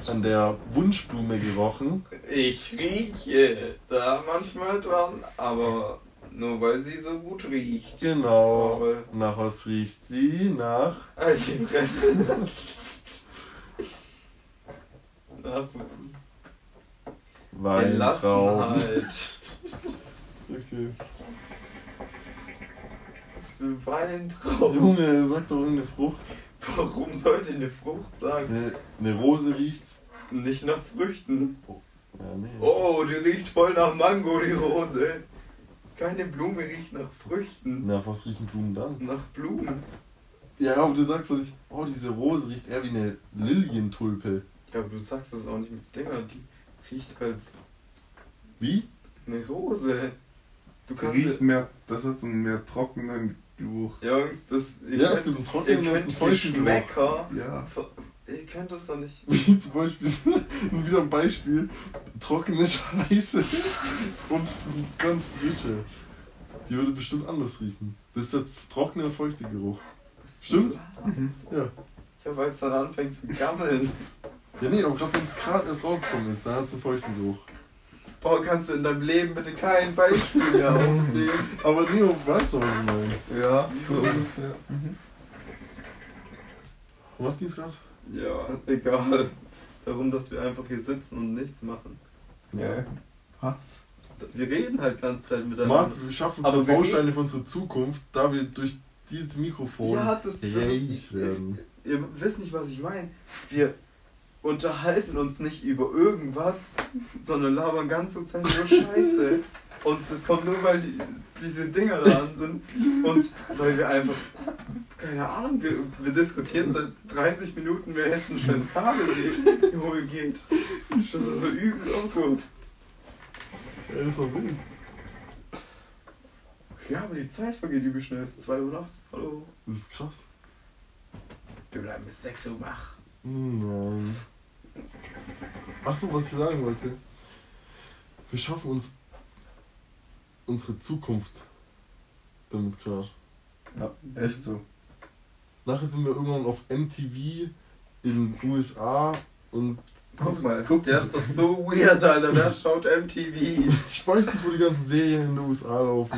an der Wunschblume gerochen. Ich rieche da manchmal dran, aber nur weil sie so gut riecht. Genau. Aber- Nach was riecht sie? Nach. Halt Fresse. Nach Weintraum. Gelassenheit. Okay. Was für Weintraum. Junge, sag doch irgendeine Frucht. Warum sollte eine Frucht sagen? Eine, eine Rose riecht. Nicht nach Früchten. Ja, nee. Oh, die riecht voll nach Mango, die Rose. Keine Blume riecht nach Früchten. Nach was riechen Blumen dann? Nach Blumen. Ja, aber du sagst doch nicht, oh, diese Rose riecht eher wie eine Lilientulpe. Ja, aber du sagst das auch nicht mit Dinger. Die riecht halt Wie? eine Rose. Du Die kannst. riecht mehr, das hat so einen mehr trockenen Geruch. Jungs, das. Ihr Ja, es könnt, gibt einen ihr könnt. Geschmäcker. Ja. ver- Ihr könnt das doch nicht. Wie zum Beispiel, wieder ein Beispiel, trockene Scheiße und ganz frische. Die würde bestimmt anders riechen. Das ist der trockene und feuchte Geruch. Stimmt? Ja. Ja, weil es dann anfängt zu gammeln. Ja, nee, aber gerade wenn es gerade erst rausgekommen ist, da hat es einen feuchten Geruch. Paul, kannst du in deinem Leben bitte kein Beispiel mehr aufsehen? Aber Neo, weißt du, was ich meine? Ja, so ungefähr. Um was ging's gerade? Ja, egal. Darum, dass wir einfach hier sitzen und nichts machen. Ja. Was? Wir reden halt ganze Zeit miteinander. Marc, wir schaffen Aber Bausteine für unsere Zukunft, da wir durch dieses Mikrofon ja, das, das ist. werden. Ihr wisst nicht, was ich meine. Wir unterhalten uns nicht über irgendwas, sondern labern ganze Zeit nur Scheiße. Und das kommt nur, weil die, diese Dinger da an sind. Und weil wir einfach, keine Ahnung, wir, wir diskutieren seit 30 Minuten, wer hätte ein schönes Kabel holen geht. Das ist so übel awkward. Ja, das ist doch wild. Ja, aber die Zeit vergeht übel schnell. Es ist 2 Uhr nachts. Hallo. Das ist krass. Wir bleiben bis 6 Uhr wach. Hm, Nein. Achso, was ich sagen wollte. Wir schaffen uns unsere Zukunft damit gerade. Ja, echt so. Nachher sind wir irgendwann auf MTV in den USA und Guck mal, Guck der ist doch so weird, Alter. Wer schaut MTV? ich weiß nicht, wo die ganzen Serien in den USA laufen.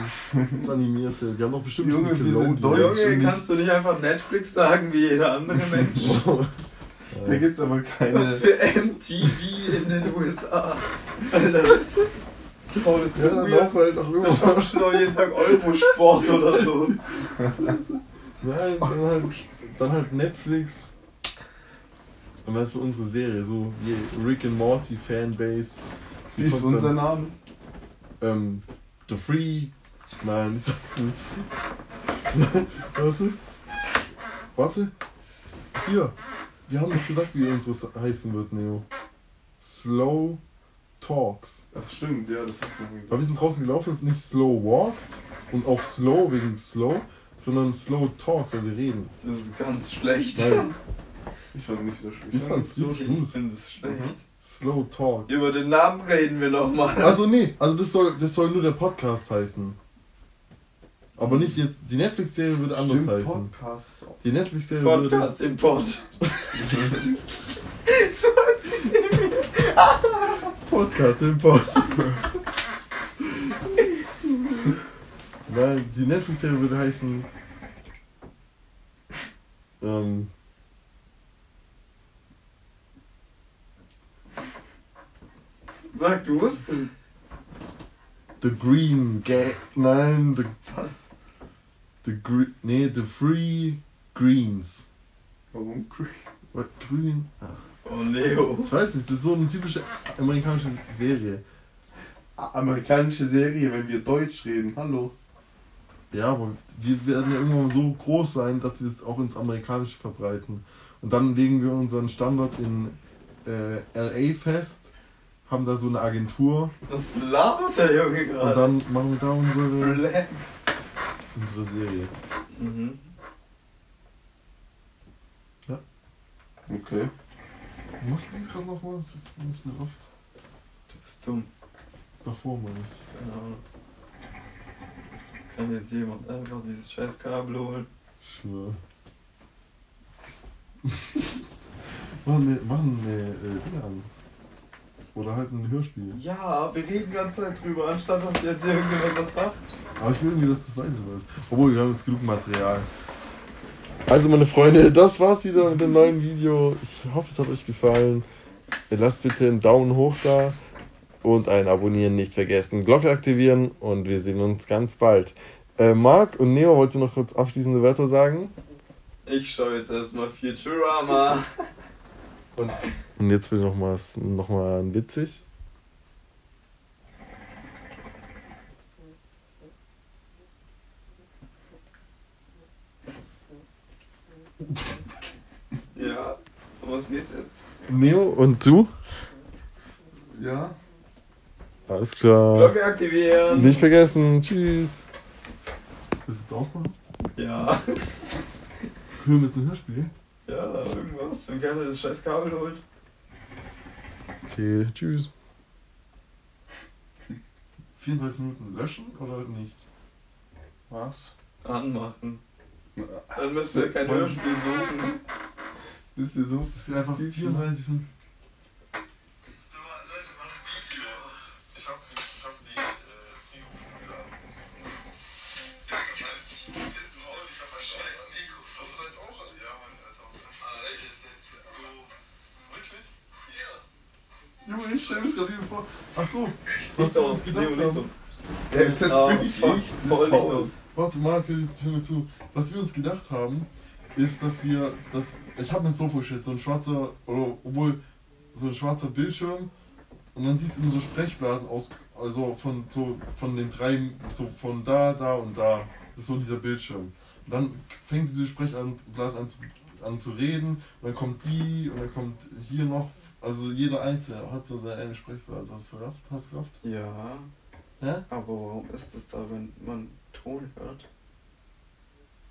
Das Animierte. Die haben doch bestimmt Junge, wir sind Nickelodeon. Deutsch. Junge, kannst du nicht einfach Netflix sagen wie jeder andere Mensch? Da gibt's aber keine. Was für MTV in den USA? Alter. Paul ist so Ja, dann weird. laufen halt auch Da immer. schaut schon auch jeden Tag Eurosport oder so. Nein, dann halt, dann halt Netflix. Und das ist so unsere Serie, so wie Rick and Morty Fanbase. Wie ist unser dann- Name? Ähm, The Free. Nein, ich sag's nicht. Warte. Warte. Hier. Wir haben doch gesagt, wie unseres heißen wird, Neo. Slow Talks. Ach stimmt, ja, das hast du Weil gesagt. wir sind draußen gelaufen, ist nicht Slow Walks und auch Slow wegen Slow, sondern Slow Talks, weil wir reden. Das ist ganz schlecht. Nein, Ich fand nicht so schlecht. ich fand's richtig Ich gut. finde es schlecht. Slow Talks. Über den Namen reden wir nochmal. Also nee, also das soll, das soll nur der Podcast heißen. Aber nicht jetzt, die Netflix-Serie würde anders Stimmt, heißen. Podcast. Die Netflix-Serie würde... Podcast im Pod. so heißt die Serie. Podcast im Pod. Nein, die Netflix-Serie würde heißen... Ähm... Sag du es. The Green Gag. Nein, the, Was? The Green... Nee, The Free Greens. Warum? Was? Grün? Ach. Oh, Leo. Ich weiß nicht, das ist so eine typische amerikanische Serie. Amerikanische Serie, wenn wir Deutsch reden. Hallo. Ja, aber wir werden ja irgendwann so groß sein, dass wir es auch ins Amerikanische verbreiten. Und dann legen wir unseren Standort in äh, LA fest, haben da so eine Agentur Was labert der Junge und gerade? dann machen wir da unsere, Relax. Unsere Serie. Mhm. Okay. Was liest gerade nochmal? Das ist nicht gerafft. Du bist dumm. Davor meine ich. Keine Ahnung. Kann jetzt jemand einfach dieses scheiß Kabel holen? Ich schwöre. machen wir, machen wir äh, Dinge an. Oder halt ein Hörspiel. Ja, wir reden die ganze Zeit drüber, anstatt dass jetzt irgendjemand was macht. Aber ich will irgendwie, dass das weiterläuft. Obwohl, wir haben jetzt genug Material. Also, meine Freunde, das war's wieder mit dem neuen Video. Ich hoffe, es hat euch gefallen. Lasst bitte einen Daumen hoch da und ein Abonnieren nicht vergessen. Glocke aktivieren und wir sehen uns ganz bald. Äh, Marc und Neo, wollt ihr noch kurz abschließende Wörter sagen? Ich schaue jetzt erstmal Futurama. Und, und jetzt will ich noch mal, noch mal ein witzig. Ja, um was geht's jetzt? Neo und du? Ja. Alles klar. Glocke aktivieren. Nicht vergessen. Tschüss. Willst du jetzt ausmachen? Ja. Hören wir jetzt ein Hörspiel? Ja, irgendwas. Wenn keiner das scheiß Kabel holt. Okay, tschüss. 34 Minuten löschen oder nicht? Was? Anmachen. Dann müssen wir kein Hörspiel suchen. Ist hier so? Es sind einfach 34 Minuten. Junge, ich stell mir's gerade hier vor. Ach so, Nicht was wir uns gedacht Leo, haben. uns. Ja, das Ah, bin ich nicht. Das voll nicht uns. Warte, Marc, hör mir zu. Was wir uns gedacht haben, ist, dass wir das. Ich habe mir so vorgestellt, so ein schwarzer, oder obwohl so ein schwarzer Bildschirm und dann siehst du nur so Sprechblasen aus, also von so von den drei, so von da, da und da. Das ist so dieser Bildschirm. Und dann fängt diese Sprechblase an, zu- an zu reden und dann kommt die und dann kommt hier noch, also jeder Einzelne hat so seine eigene Sprechblase. Hast du verrafft? Hast du gerafft? Ja, Ja? aber warum ist das da, wenn man Ton hört?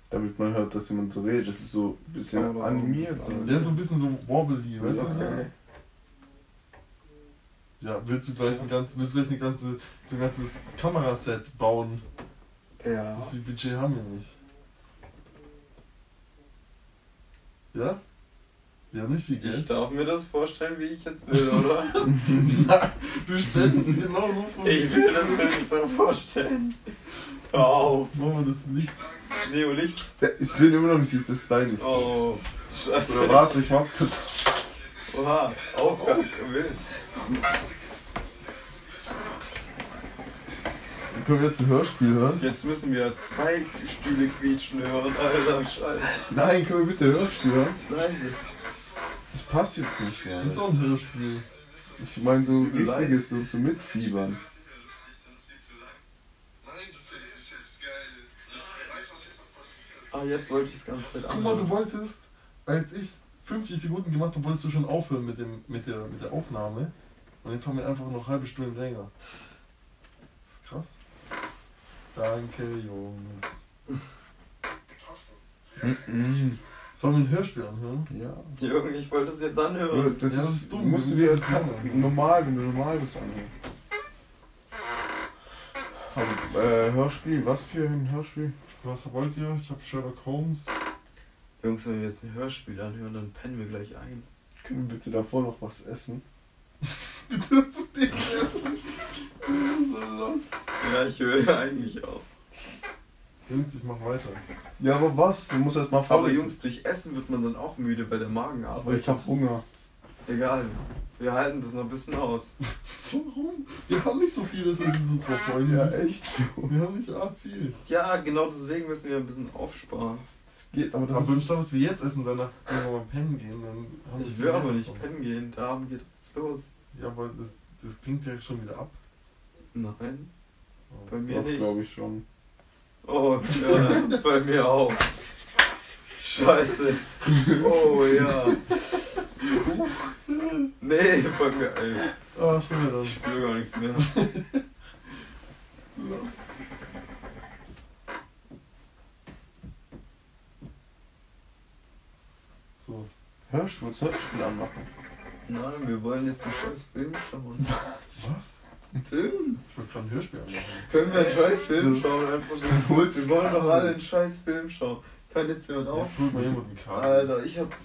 Damit man hört, dass jemand so redet. Das ist so ein bisschen Aber animiert. Der ist so ein bisschen so wobbly, weißt du? so? Okay. Ja, willst du gleich ein ganz, willst du gleich eine ganze, so ein ganzes Kameraset bauen? So Ja. viel Budget haben wir nicht. Ja? Wir haben nicht viel Ich Geld. darf mir das vorstellen, wie ich jetzt will, oder? Du stellst es genau so vor. Ich will das mir nicht so vorstellen. Hör auf. Machen wir das nicht. Neo Licht. Ja, ich bin immer noch nicht, das ist dein nicht. Oh. Scheiße. Oder warte, ich mach's kurz. Oha. Aufgabe. Wild. Können wir jetzt ein Hörspiel hören? Jetzt müssen wir zwei Stühle quietschen hören, Alter. Scheiße. Nein, können wir bitte ein Hörspiel hören? Nein. Das passt jetzt nicht mehr. Das ist auch ein Hörspiel. Ich meine so richtiges, so zum Mitfiebern. Das ist viel zu lang. Nein, das ist das ist jetzt geil. Ich weiß, was jetzt noch passiert. Ah, jetzt wollte ich das ganze Zeit Guck mal, du wolltest, als ich 50 Sekunden gemacht habe, wolltest du schon aufhören mit, dem, mit, der, mit der Aufnahme. Und jetzt haben wir einfach noch halbe Stunde länger. Das ist krass. Danke, Jungs. Passen. Sollen wir ein Hörspiel anhören? Ja. Junge, ich wollte das jetzt anhören. Das, Ja, das ist dumm. Musst du dir müssen das machen. normal, normal das anhören. Aber, äh, Hörspiel, was für ein Hörspiel? Was wollt ihr? Ich habe Sherlock Holmes. Jungs, wenn wir jetzt ein Hörspiel anhören, dann pennen wir gleich ein. Können wir bitte davor noch was essen? Bitte nicht essen. so los. Ja, ich höre eigentlich auch. Jungs, ich mach weiter. Ja, aber was? Du musst erst mal Aber vorlesen. Jungs, durch Essen wird man dann auch müde, weil der Magen aber ich hab Hunger. Egal. Wir halten das noch ein bisschen aus. Warum? Wir haben nicht so viel, dass wir sie so drauf freuen Ja, müssen. echt so. Wir haben nicht arg viel. Ja, genau deswegen müssen wir ein bisschen aufsparen. Das geht, aber Aber ist, anstatt dass wir jetzt essen, danach wenn wir mal pennen gehen, dann haben Ich will aber nicht davon. pennen gehen. Da haben geht jetzt los. Ja, aber das, das klingt ja schon wieder ab. Nein, Oh. bei mir doch, nicht. glaube ich schon. Oh, ja, bei mir auch. Scheiße. Oh ja. Nee, bei mir, ey. Ah, was wir dann? Ich spüre gar nichts mehr. So. Hörst du, willst du Hörspiel anmachen? Nein, wir wollen jetzt einen scheiß Film schauen. Was? Film? Ich wollte gerade ein Hörspiel anmachen. Können wir einen scheiß Film So. schauen? Einfach nur. Wir wollen doch alle einen scheiß Film schauen. Kann jetzt jemand auch? Jetzt mal jemand einen Kabel. Alter, ich hab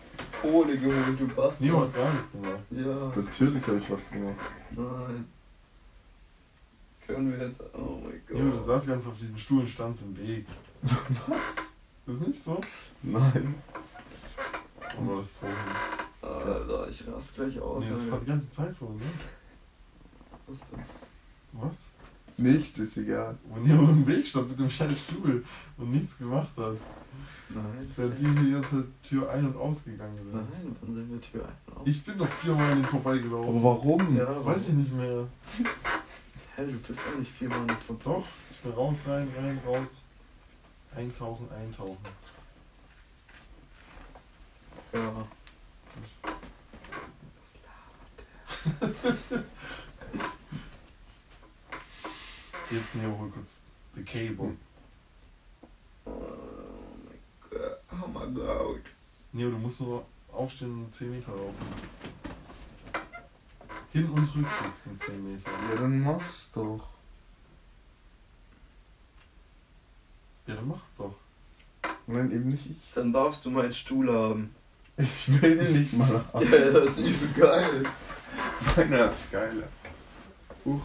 Kohle geholt, du Bastard. Neo hat gar nichts gemacht. Ja, Natürlich habe ich was gemacht. nein. Können wir jetzt. Oh mein Gott. Neo, du saß ganz auf diesem Stuhl und standst im Weg. Was? Das ist nicht so? Nein. War das vorhin? Alter, ich rast gleich aus. Nee, das war die ganze Zeit vorhin, ne? Was denn? Was? Nichts ist egal. Wo Neo im Weg stand mit dem scheiß Stuhl und nichts gemacht hat. Nein. Während wir hier die ganze Zeit Tür ein- und ausgegangen sind. Nein, wann sind wir Tür ein? und aus? Ich bin doch viermal an ihm vorbeigelaufen. Aber warum? Ja, Weiß ich nicht mehr. Hä, du bist auch nicht viermal nicht vorbei. Doch, ich bin raus, rein, rein, raus. Eintauchen, eintauchen. Ja. Jetzt Neo, hol kurz the cable. Oh mein Gott. Oh mein Gott. Neo, du musst nur aufstehen und 10 Meter laufen. Hin- und rückwärts sind 10 Meter. Ja, dann mach's doch. Ja, dann mach's doch. Nein, eben nicht ich. Dann darfst du meinen Stuhl haben. Ich will den nicht mal Ja, haben. das ist übel geil. Meiner ist geiler. Huch.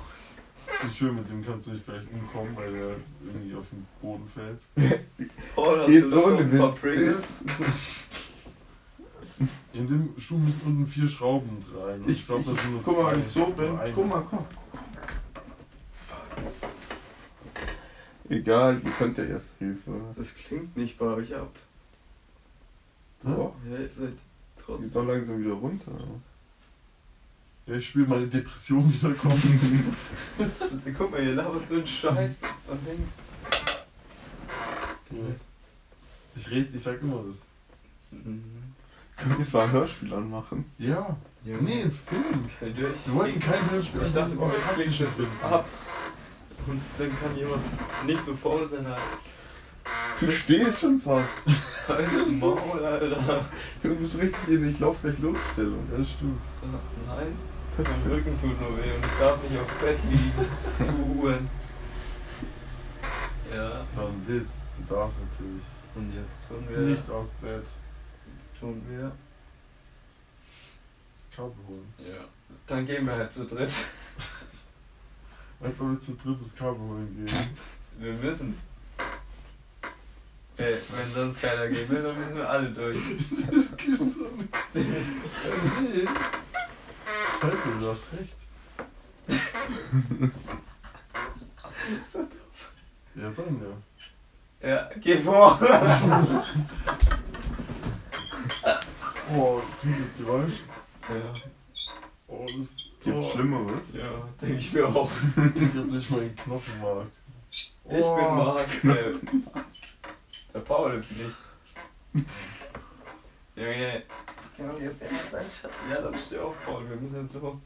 Ist schön, mit dem kannst du nicht gleich umkommen, weil der irgendwie auf den Boden fällt. Geht du Lust so ein paar. Pringles? In dem Stuhl müssen unten vier Schrauben rein. Und Ich, glaube, das sind nur guck mal, zwei wenn ich so bin. Guck mal, komm. Egal, ihr könnt ja erst Hilfe. Das klingt nicht bei euch ab. Doch, Ja, ihr seid geht trotzdem. doch langsam wieder runter. Ja, ich spüre meine Depression wieder kommen. Guck mal, ihr labert so einen Scheiß und denkt. ich red, ich sag immer das. Mhm. Kannst du jetzt mal ein Hörspiel anmachen? Ja. Junge. Nee, ein Film. Hey, du, ich, Wir wollten kein Hörspiel. ich dachte, wir Praktisches das jetzt ab. Und dann kann jemand nicht so faul sein, halt. Du stehst schon fast. Halt's Maul, Alter. Du bist richtig in ich lauf gleich los, Stellung. Ja, das stimmt. Nein, mein Rücken tut nur weh und ich darf nicht aufs Bett liegen. Du Uhren. Ja. Das war ein Witz. Du darfst natürlich. Und jetzt tun wir. Nicht aus Bett. Jetzt tun wir. Das Kabel holen. Ja. Dann gehen wir halt zu dritt. Als ob wir zu dritt das Kabel holen gehen. Wir müssen. Ey, wenn sonst keiner gehen will, dann müssen wir alle durch. Das gibt's doch nicht. Scheiße, du hast recht. Ja, sagen ja. Ja, geh vor! Oh, gutes Geräusch. Ja, Oh, das Gibt's oh, Schlimmeres? ja denke ich mir auch. triggert sich mein Knochenmark. Ich bin Marc. Äh, der Paul bin ich. Ja, dann steh auf, Paul. Wir müssen jetzt los.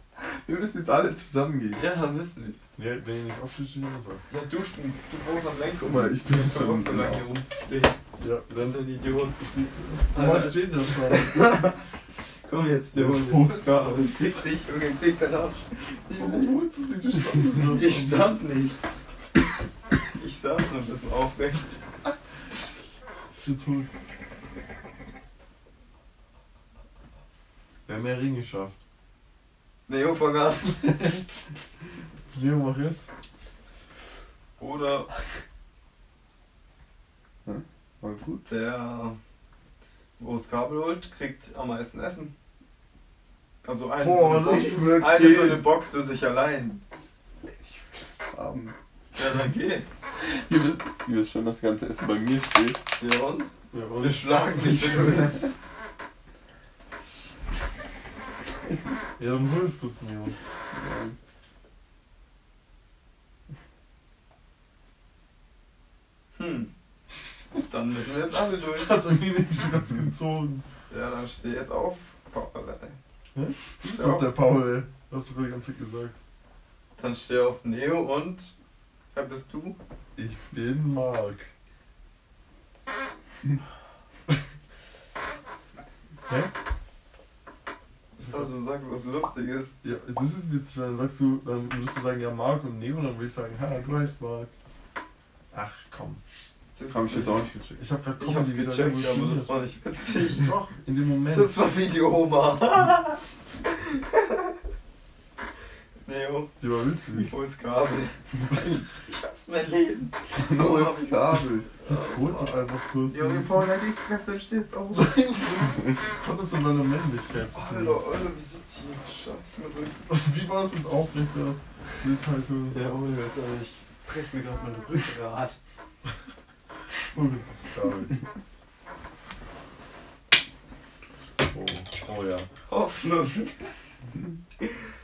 Wir müssen jetzt alle zusammen gehen. Ja, dann müssen wir. Ja, wenn ihr nicht ihr runter. Ja, du, du brauchst am längsten. Guck mal, ich bin schon brauchst so lange genau. hier rumzustehen. Ja, Das ist dann. ein Idiot. Mann steht ja schon. Komm jetzt, wir jetzt Kabel. Fick dich, Junge, fick deinen Arsch. Warum holst du nicht? Du standest noch. Ich stand nicht. Ich saß nur ein bisschen aufrecht. Jetzt Wer mehr Ringe schafft. Neo, fang an. Leo, mach jetzt. Oder War gut. der, wo das Kabel holt, kriegt am meisten Essen. Also eine, Boah, so, eine Box, eine so eine Box für sich allein. Abend. Ja, dann geh. Ihr wisst, ihr wisst schon, das ganze Essen bei mir steht. Ja und? Ja, Wir und? schlagen dich, wenn du bist. Ja, dann hol es kurz, Leo. Hm. Dann müssen wir jetzt alle durch. Hat er mir nicht so ganz gezogen. Ja, dann steh jetzt auf. Paul. Bist Ja. doch der Paul. Hast du mir die ganze Zeit gesagt. Dann steh auf Neo und. Wer bist du? Ich bin Marc. Hä? Was Lustiges. Ja, das ist witzig, dann sagst du, dann würdest du sagen, ja, Marc und Neo, dann würde ich sagen, ha, du heißt Marc. Ach komm. Das Hab ist ich jetzt auch nicht gecheckt. Ich hab grad Ich hab's wieder gecheckt, aber das war nicht witzig. Doch, in dem Moment. Das war wie die Oma. Neo, die war witzig. ich hol's Kabel. Ich hasse mein Leben. Oh, jetzt Kabel. Jetzt holt doch einfach kurz. Junge, vorne die Fresse steht's auch. Das hat das mit meiner Männlichkeit zu tun. Alter, Alter, wie sitzt hier? Scheiße, mein Rücken. Wie war das mit aufrechter Bildhaltung? Ja, ohne Witz, aber ich brech mir gerade mein Rückgrat. Oh, das ist Kabel. Oh, oh ja. Hoffnung.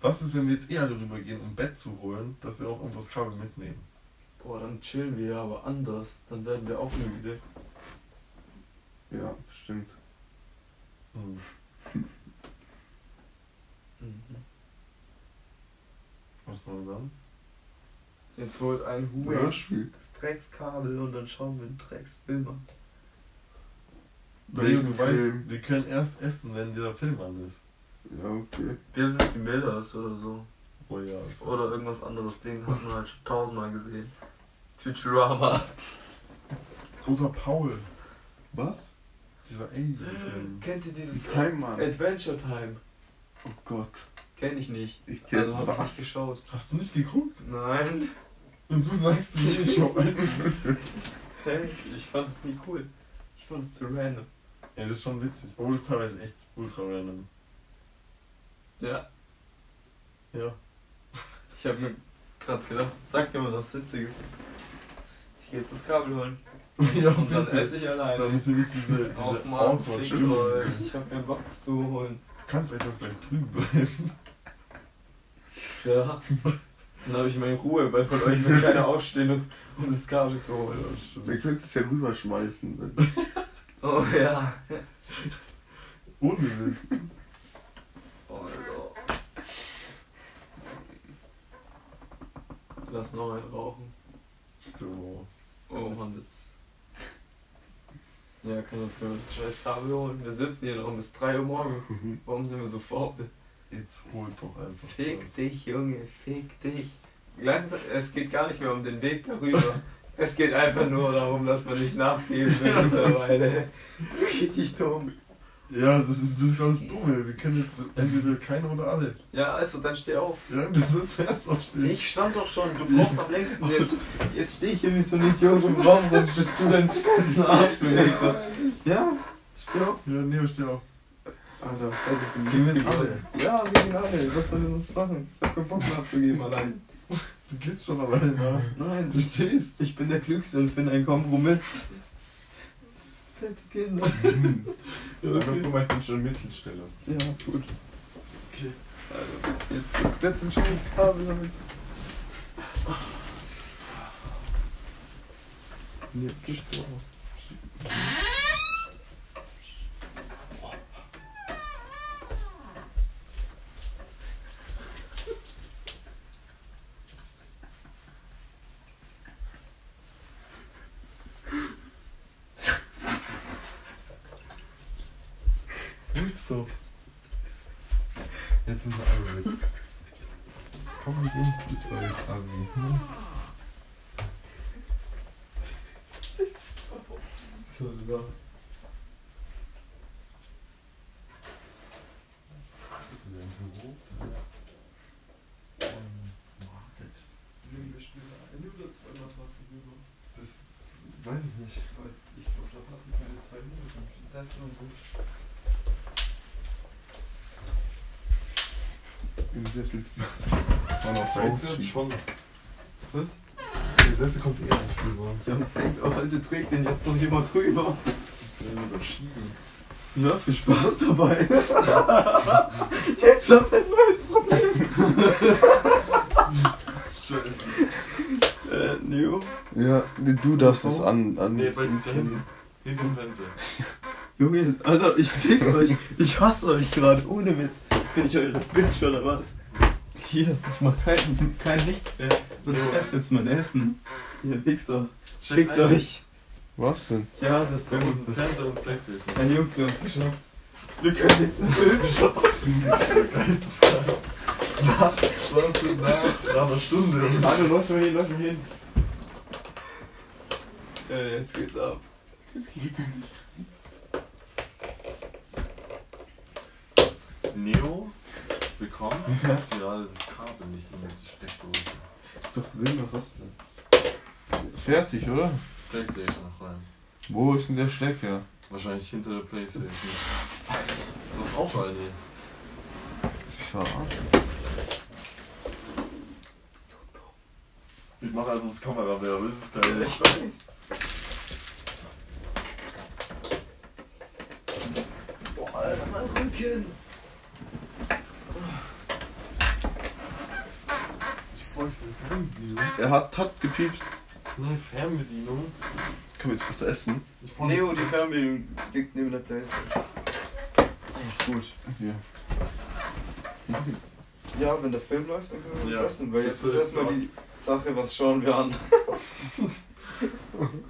Was ist, wenn wir jetzt eh alle rübergehen, um Bett zu holen, dass wir auch irgendwo das Kabel mitnehmen? Boah, dann chillen wir ja aber anders. Dann werden wir auch müde. Ja, das stimmt. Hm. Mhm. Was machen wir dann? Jetzt holt ein Hörspiel. das Dreckskabel und dann schauen wir den Drecksfilm an. Welchen Leo, du weißt, wir können erst essen, wenn dieser Film an ist. Ja, okay. Wir sind die Millers oder so. Oh ja. ist- Oder irgendwas anderes. Den hat man halt schon tausendmal gesehen. Futurama. Oder Paul. Was? Dieser Alien-Film. Kennt ihr dieses Time. Adventure Time? Oh Gott. Kenn ich nicht. Ich kenn Also hab ich nicht geschaut. Hast du nicht geguckt? Nein. Und du sagst du nicht, ich schau ein. Hä? Ich fand es nie cool. Ich fand es zu random. Ja, das ist schon witzig. Obwohl das teilweise echt ultra random. Ja. Ja. Ich habe mir gerade gedacht, sag dir mal was Witziges. Ich gehe jetzt das Kabel holen. ja, Und dann bitte. esse ich alleine. Damit sie nicht diese, diese fickt Stimmung. euch. Ich hab keinen Bock, das zu holen. Du kannst etwas gleich drüben bleiben. Ja. Dann habe ich meine Ruhe, weil von euch wird keiner aufstehen, um- das Kabel zu holen. Wir könnten es ja rüberschmeißen. Oh ja. Ohne Witz. Oh Alter. Lass noch einen rauchen. So. Oh Mann, Witz. Ja, kann jetzt nur das scheiß Kabel holen. Wir sitzen hier noch bis 3 Uhr morgens. Warum sind wir so faul? Jetzt holt doch einfach. Fick dich, Junge, fick dich. Es geht gar nicht mehr um den Weg darüber. Es geht einfach nur darum, dass man nicht nachgeben will mittlerweile. Richtig dumm. Ja, das ist, das ganz dumme. Wir können jetzt entweder keine oder alle. Ja, also dann steh auf. Ja, wir sollen zuerst aufstehen. Ich stand doch schon, du brauchst am längsten jetzt. Jetzt stehe ich hier wie so ein Idiot im Raum rum, bis du fetten Arsch hast. Ja, steh auf. Ja, Neo, steh auf. Alter, hätte ich Gehen wir denn jetzt alle? Ja, wir gehen alle. Was sollen wir sonst machen? Ich hab keinen Bock mehr abzugeben allein. Du gehst schon alleine nach. Nein, Du stehst. Ich bin der Klügste und finde einen Kompromiss. Fette Kinder. Ja, Aber okay. guck mal, ich bin schon Mittelsteller. Ja, gut. Okay. Also, jetzt zum dritten schönes Kabel damit. Nee, gehst du du? Jetzt sind wir alle weg. Komm, wir gehen. Das war jetzt Assi. Ne? So, rüber. Das weiß ich nicht. Ich glaube, da passen keine zwei Minuten. Das heißt nur so. Im Sessel. War noch Seitwärts schon. Was? Der Sessel kommt eher nicht rüber. Ja, man denkt, oh, heute trägt den jetzt noch jemand drüber. Wenn wir das schieben. Ja, viel Spaß dabei. jetzt hab ich ein neues Problem. Scheiße. Äh, Neo. Ja, du darfst es an. an Nee, bei da hinten. Dem Fenster. Junge, Alter, ich fick euch. Ich hasse euch gerade, ohne Witz. Bin ich eure Bitch oder was? Hier, ich mach kein, kein Nichts mehr. Und ich esse jetzt mein Essen. Ihr Wichser. Ein. euch. Was denn? Ja, das Wir bei uns. Fernseher und Playstation. Ein Jungs, wir haben es geschafft. Wir können jetzt einen Film schauen. Geisteskrank. Nach 20, nach, nach einer Stunde. Hallo, läuft mal hin, läuft mal hin. Ja, jetzt geht's ab. Das geht nicht. Neo bekommen gerade das Kabel nicht in diese Steckdose. Ist doch drin, was hast du? Fertig, oder? Playstation noch rein. Wo ist denn der Stecker? Wahrscheinlich hinter der Playstation. Du hast auch eine. Ich verarscht. Ich mache also das Kamera mehr, aber das ist geil. Ich weiß. Boah, Alter, mein Rücken. Ich bräuchte eine Fernbedienung. Er hat, hat gepiepst. Nein, Fernbedienung. Können wir jetzt was essen? Neo, die Fernbedienung liegt neben der Playstation. Ist gut. Ja. Ja, wenn der Film läuft, dann können wir Ja. was essen. Weil jetzt Das ist erstmal die Sache, was schauen wir an?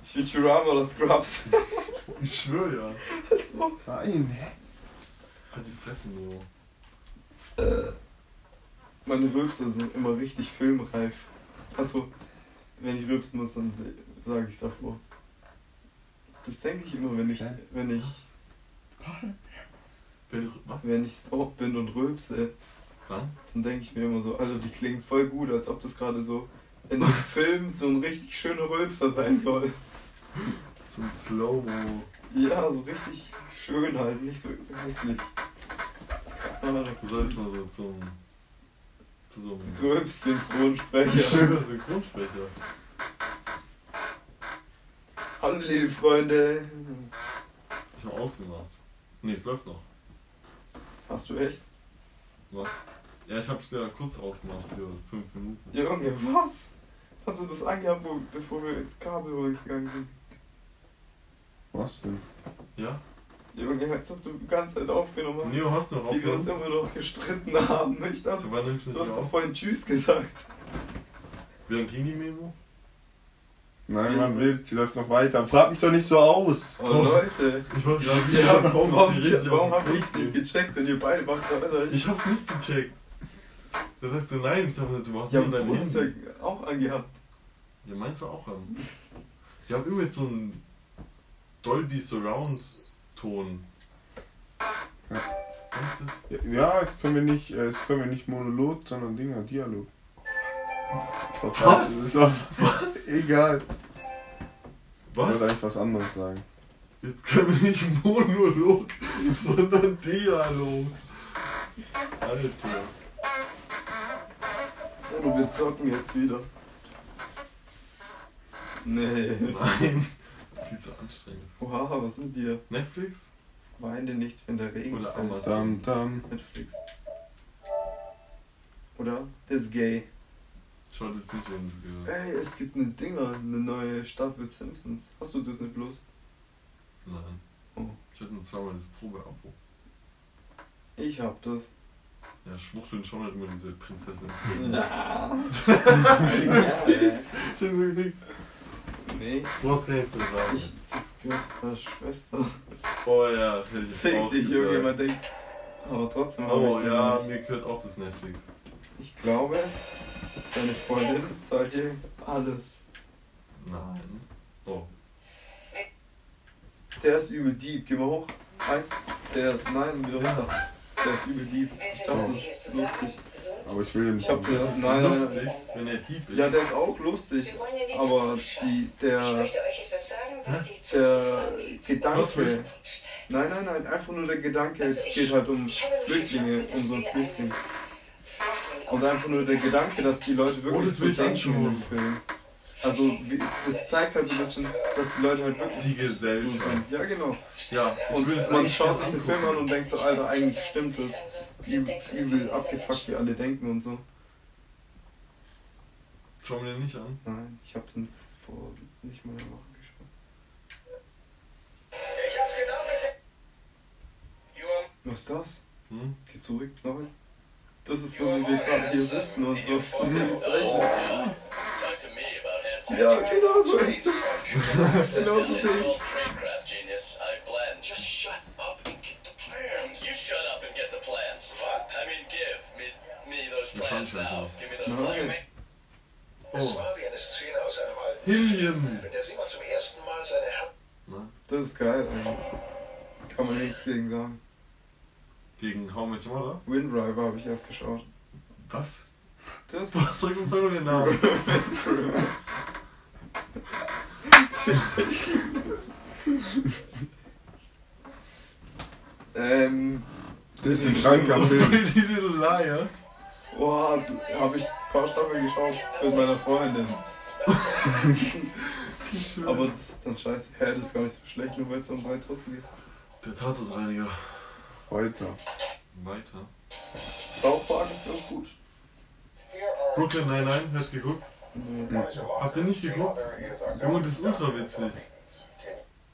Futurama oder Scrubs? Ich schwöre ja. Als Mann. Nein. Halt die Fresse, Neo. Meine Rülpser sind immer richtig filmreif. Also, wenn ich rülpsen muss, dann sage ich es davor. Das denke ich immer, wenn ich, Hä? wenn ich, Wenn du, was? wenn ich stalk bin und rülpse, Wann? dann denke ich mir immer so, Alter, die klingen voll gut, als ob das gerade so in einem Film so ein richtig schöner Rülpser sein soll. So ein Slow-Mo. Ja, so richtig schön halt, nicht so hässlich. Du solltest mal so zum. Zu so einem. Rülps-Synchronsprecher. Schöner Synchronsprecher. Hallo liebe Freunde. Ich hab ausgemacht. Nee, es läuft noch. Hast du echt? Was? Ja, ich hab's ja kurz ausgemacht für 5 Minuten. Junge, was? Hast du das angehabt, bevor wir ins Kabel gegangen sind? Was denn? Ja? Junge, als ob du die ganze Zeit aufgenommen hast. Neo, hast du noch wie wir uns immer noch gestritten haben. Ich dachte, wann nimmst du du nicht hast mehr doch auf? vorhin Tschüss gesagt. Wie lange ging die Memo? Nein, man will, sie läuft noch weiter. Frag mich doch nicht so aus. Oh, Leute. Ich wollte gerade Ja, wieder warum, warum, warum auf hab ich's nicht gecheckt und ihr beide macht so, Alter? Ich hab's nicht gecheckt. Da sagst du nein, ich dachte, du hast ja, aber dein du hast ja Handy. auch angehabt. Ja, meinst du auch haben? Ich hab immer jetzt so einen Dolby Surround Ton. Ja. Was ist das? Ja, jetzt können wir nicht, äh, jetzt können wir nicht Monolog, sondern Dinger, Dialog. Das war Was? falsch. Das war egal. Ich wollte Was? eigentlich was anderes sagen. Jetzt können wir nicht Monolog, sondern Dialog. Alter. Oder wir zocken jetzt wieder. Nee. Nein. Viel zu anstrengend. Oha, was mit dir? Netflix? Weine nicht, wenn der Regen Oder fällt. Amazon. Dam, dam. Netflix. Oder? Der ist gay. Schaut jetzt nicht, wenn es gehört. Ey, es gibt eine Dinger, eine neue Staffel Simpsons. Hast du Disney Plus? Nein. Oh. Ich hatte nur zweimal das Probeabo. Ich hab das. Ja, Schwuchteln schon halt immer diese Prinzessin. Na. Ich hab so gekriegt. Nee, Du hast gar nichts zu sagen. ich, das gehört meiner Schwester. Oh ja, hätte ich Fick auch dich, gesagt. irgendjemand denkt. Aber trotzdem Oh ja, nicht. mir gehört auch das Netflix. Ich glaube, deine Freundin zahlt dir alles. Nein. Oh. Der ist übel deep. Geh mal hoch. Eins. Der, nein, wieder runter. Der ist übel deep. Ich dachte, das ist lustig. Aber ich will den Ich hab nicht. das- Das ist nein, nein, lustig, nein. wenn er Dieb ist. Ja, der ist auch lustig. Aber die, Ich der, möchte euch etwas sagen, was die Zukunft der. Gedanke. Nein, nein, nein, einfach nur der Gedanke. Es geht halt um Flüchtlinge, um so einen Flüchtling. Und einfach nur der Gedanke, dass die Leute Oh, wirklich das will ich so denken anschauen. in dem Film. Also, wie, das zeigt halt so ein bisschen, dass die Leute halt wirklich Die so Gesellschaft. sind. Ja, genau. Ja, ich Und man schaut sich den. Film an und denkt so, Alter, eigentlich stimmt es. Übel, übel abgefuckt, wie alle denken und so. Schau mir den nicht an. Nein, ich hab den vor nicht mal einer Woche geschaut. Ich hab's genau gesehen. Was ist das? Hm? Geh zurück, noch eins. Das ist so, wie wir gerade hier sitzen und so. Talk to me about handsome Ja, genau so ist es. Genau so sehe ich. Es Oh, war wie eine Szene aus einem alten Hillian! Wenn der Simon zum ersten Mal seine Hand Na, Das ist geil eigentlich. Kann man nichts gegen sagen. gegen How Much Mother? Windriver habe ich erst geschaut. Was? Das Was sag uns doch den Namen? ähm, Das ist ein kranker Film. Pretty Little Liars. Boah, habe ich ein paar Staffeln geschaut mit meiner Freundin. Aber das ist dann scheiße. Hä, das ist gar nicht so schlecht, nur weil es um drei Tussen geht. Der Tatortreiniger. Weiter. Weiter. South Park ist ganz gut. Brooklyn Nine-Nine, hast du geguckt? Nee. Habt ihr nicht geguckt? Junge, das ist ultra witzig.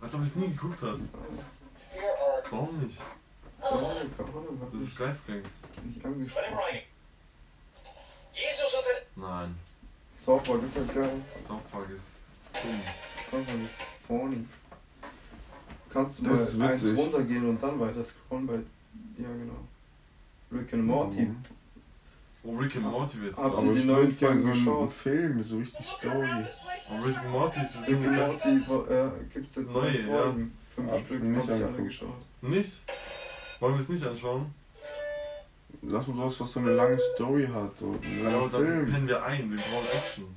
Als ob ich es nie geguckt habe. Warum nicht? Das ich ist geistkrank. nicht angeschaut. Jesus und seine Nein. Park ist halt geil. Park ist dumm. Park ist funny. Kannst du Das mal eins runtergehen und dann weiter scrollen bei. Ja, genau. Rick and Morty. Mhm. Oh, Rick and Morty wird's Habt ihr die neuen Folgen geschaut? Film, so richtig Story. Oh, Rick and Morty ist jetzt Rick and Morty äh, gibt's jetzt Neue, Folgen. Fünf Hab Stück nicht habe ich alle geschaut. nicht. Wollen wir es nicht anschauen? Lass uns was, was so eine lange Story hat. So einen Ja, langen aber dann Film. pennen wir ein. Wir brauchen Action.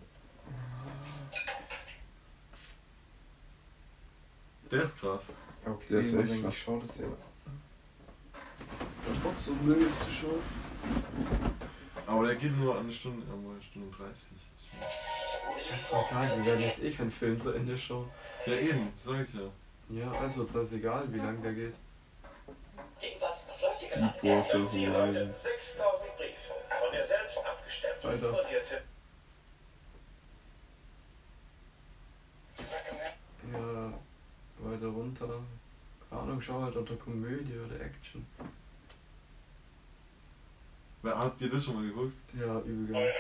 Der ist krass. Ja, okay, Der ist echt krass. ich schau das jetzt. Ich Bock so Müll zu schauen. Aber der geht nur eine Stunde, ja, nur eine Stunde 30. Das ist doch egal, wir werden jetzt eh keinen Film zu Ende schauen. Ja, eben, das sag ich ja. Ja, also das ist egal, wie lang der geht. Was, was läuft hier gerade? Deepwater Das hier, Horizon. Leute, 6000 Briefe. Von dir selbst abgestimmt. Alter. Und jetzt Ja, weiter runter. Keine Ahnung, schau halt unter Komödie oder Action. Wer, habt ihr das schon mal geguckt? Ja, übel geil.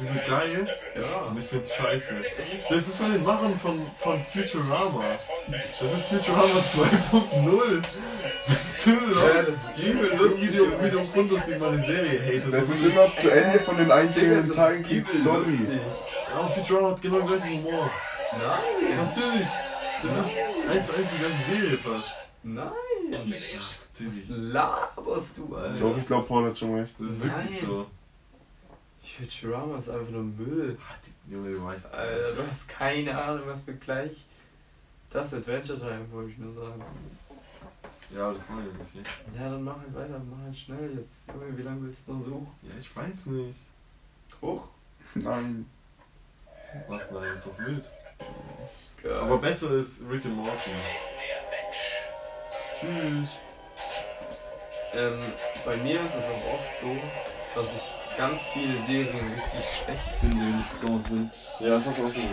Übel geil. Ja, Und ich find's scheiße. Das ist von den Machern von, von Futurama. Das ist Futurama 2.0. Das Ja, das ist übel lustig. Wie du, wie du Grundlos gegen meine Serie hatest. Das ist immer zu Ende von den einzelnen Teilen gibt Story. Ja, und Futurama hat genau den gleichen Humor. Nein, Natürlich. Das ist eins zu eins die ganze Serie fast. nein. Ach, Was laberst du, Alter? Doch, ich glaube, Paul hat schon recht. Das ist wirklich Nein. so. Futurama ist einfach nur Müll. Junge, du weißt. Alter, du hast keine Ahnung, was wir gleich. Das Adventure Time wollte ich nur sagen. Ja, aber das wollen wir nicht. gell? Ja, dann mach halt weiter, mach halt schnell jetzt. Junge, wie lange willst du noch suchen? Ja, ich weiß nicht. Hoch? Nein. Was? Nein, das ist doch wild. Geil. Aber besser ist Rick and Morty. Tschüss. Ähm, bei mir ist es auch oft so, dass ich ganz viele Serien richtig schlecht finde, wenn ich so will. Ja, das hast du auch schon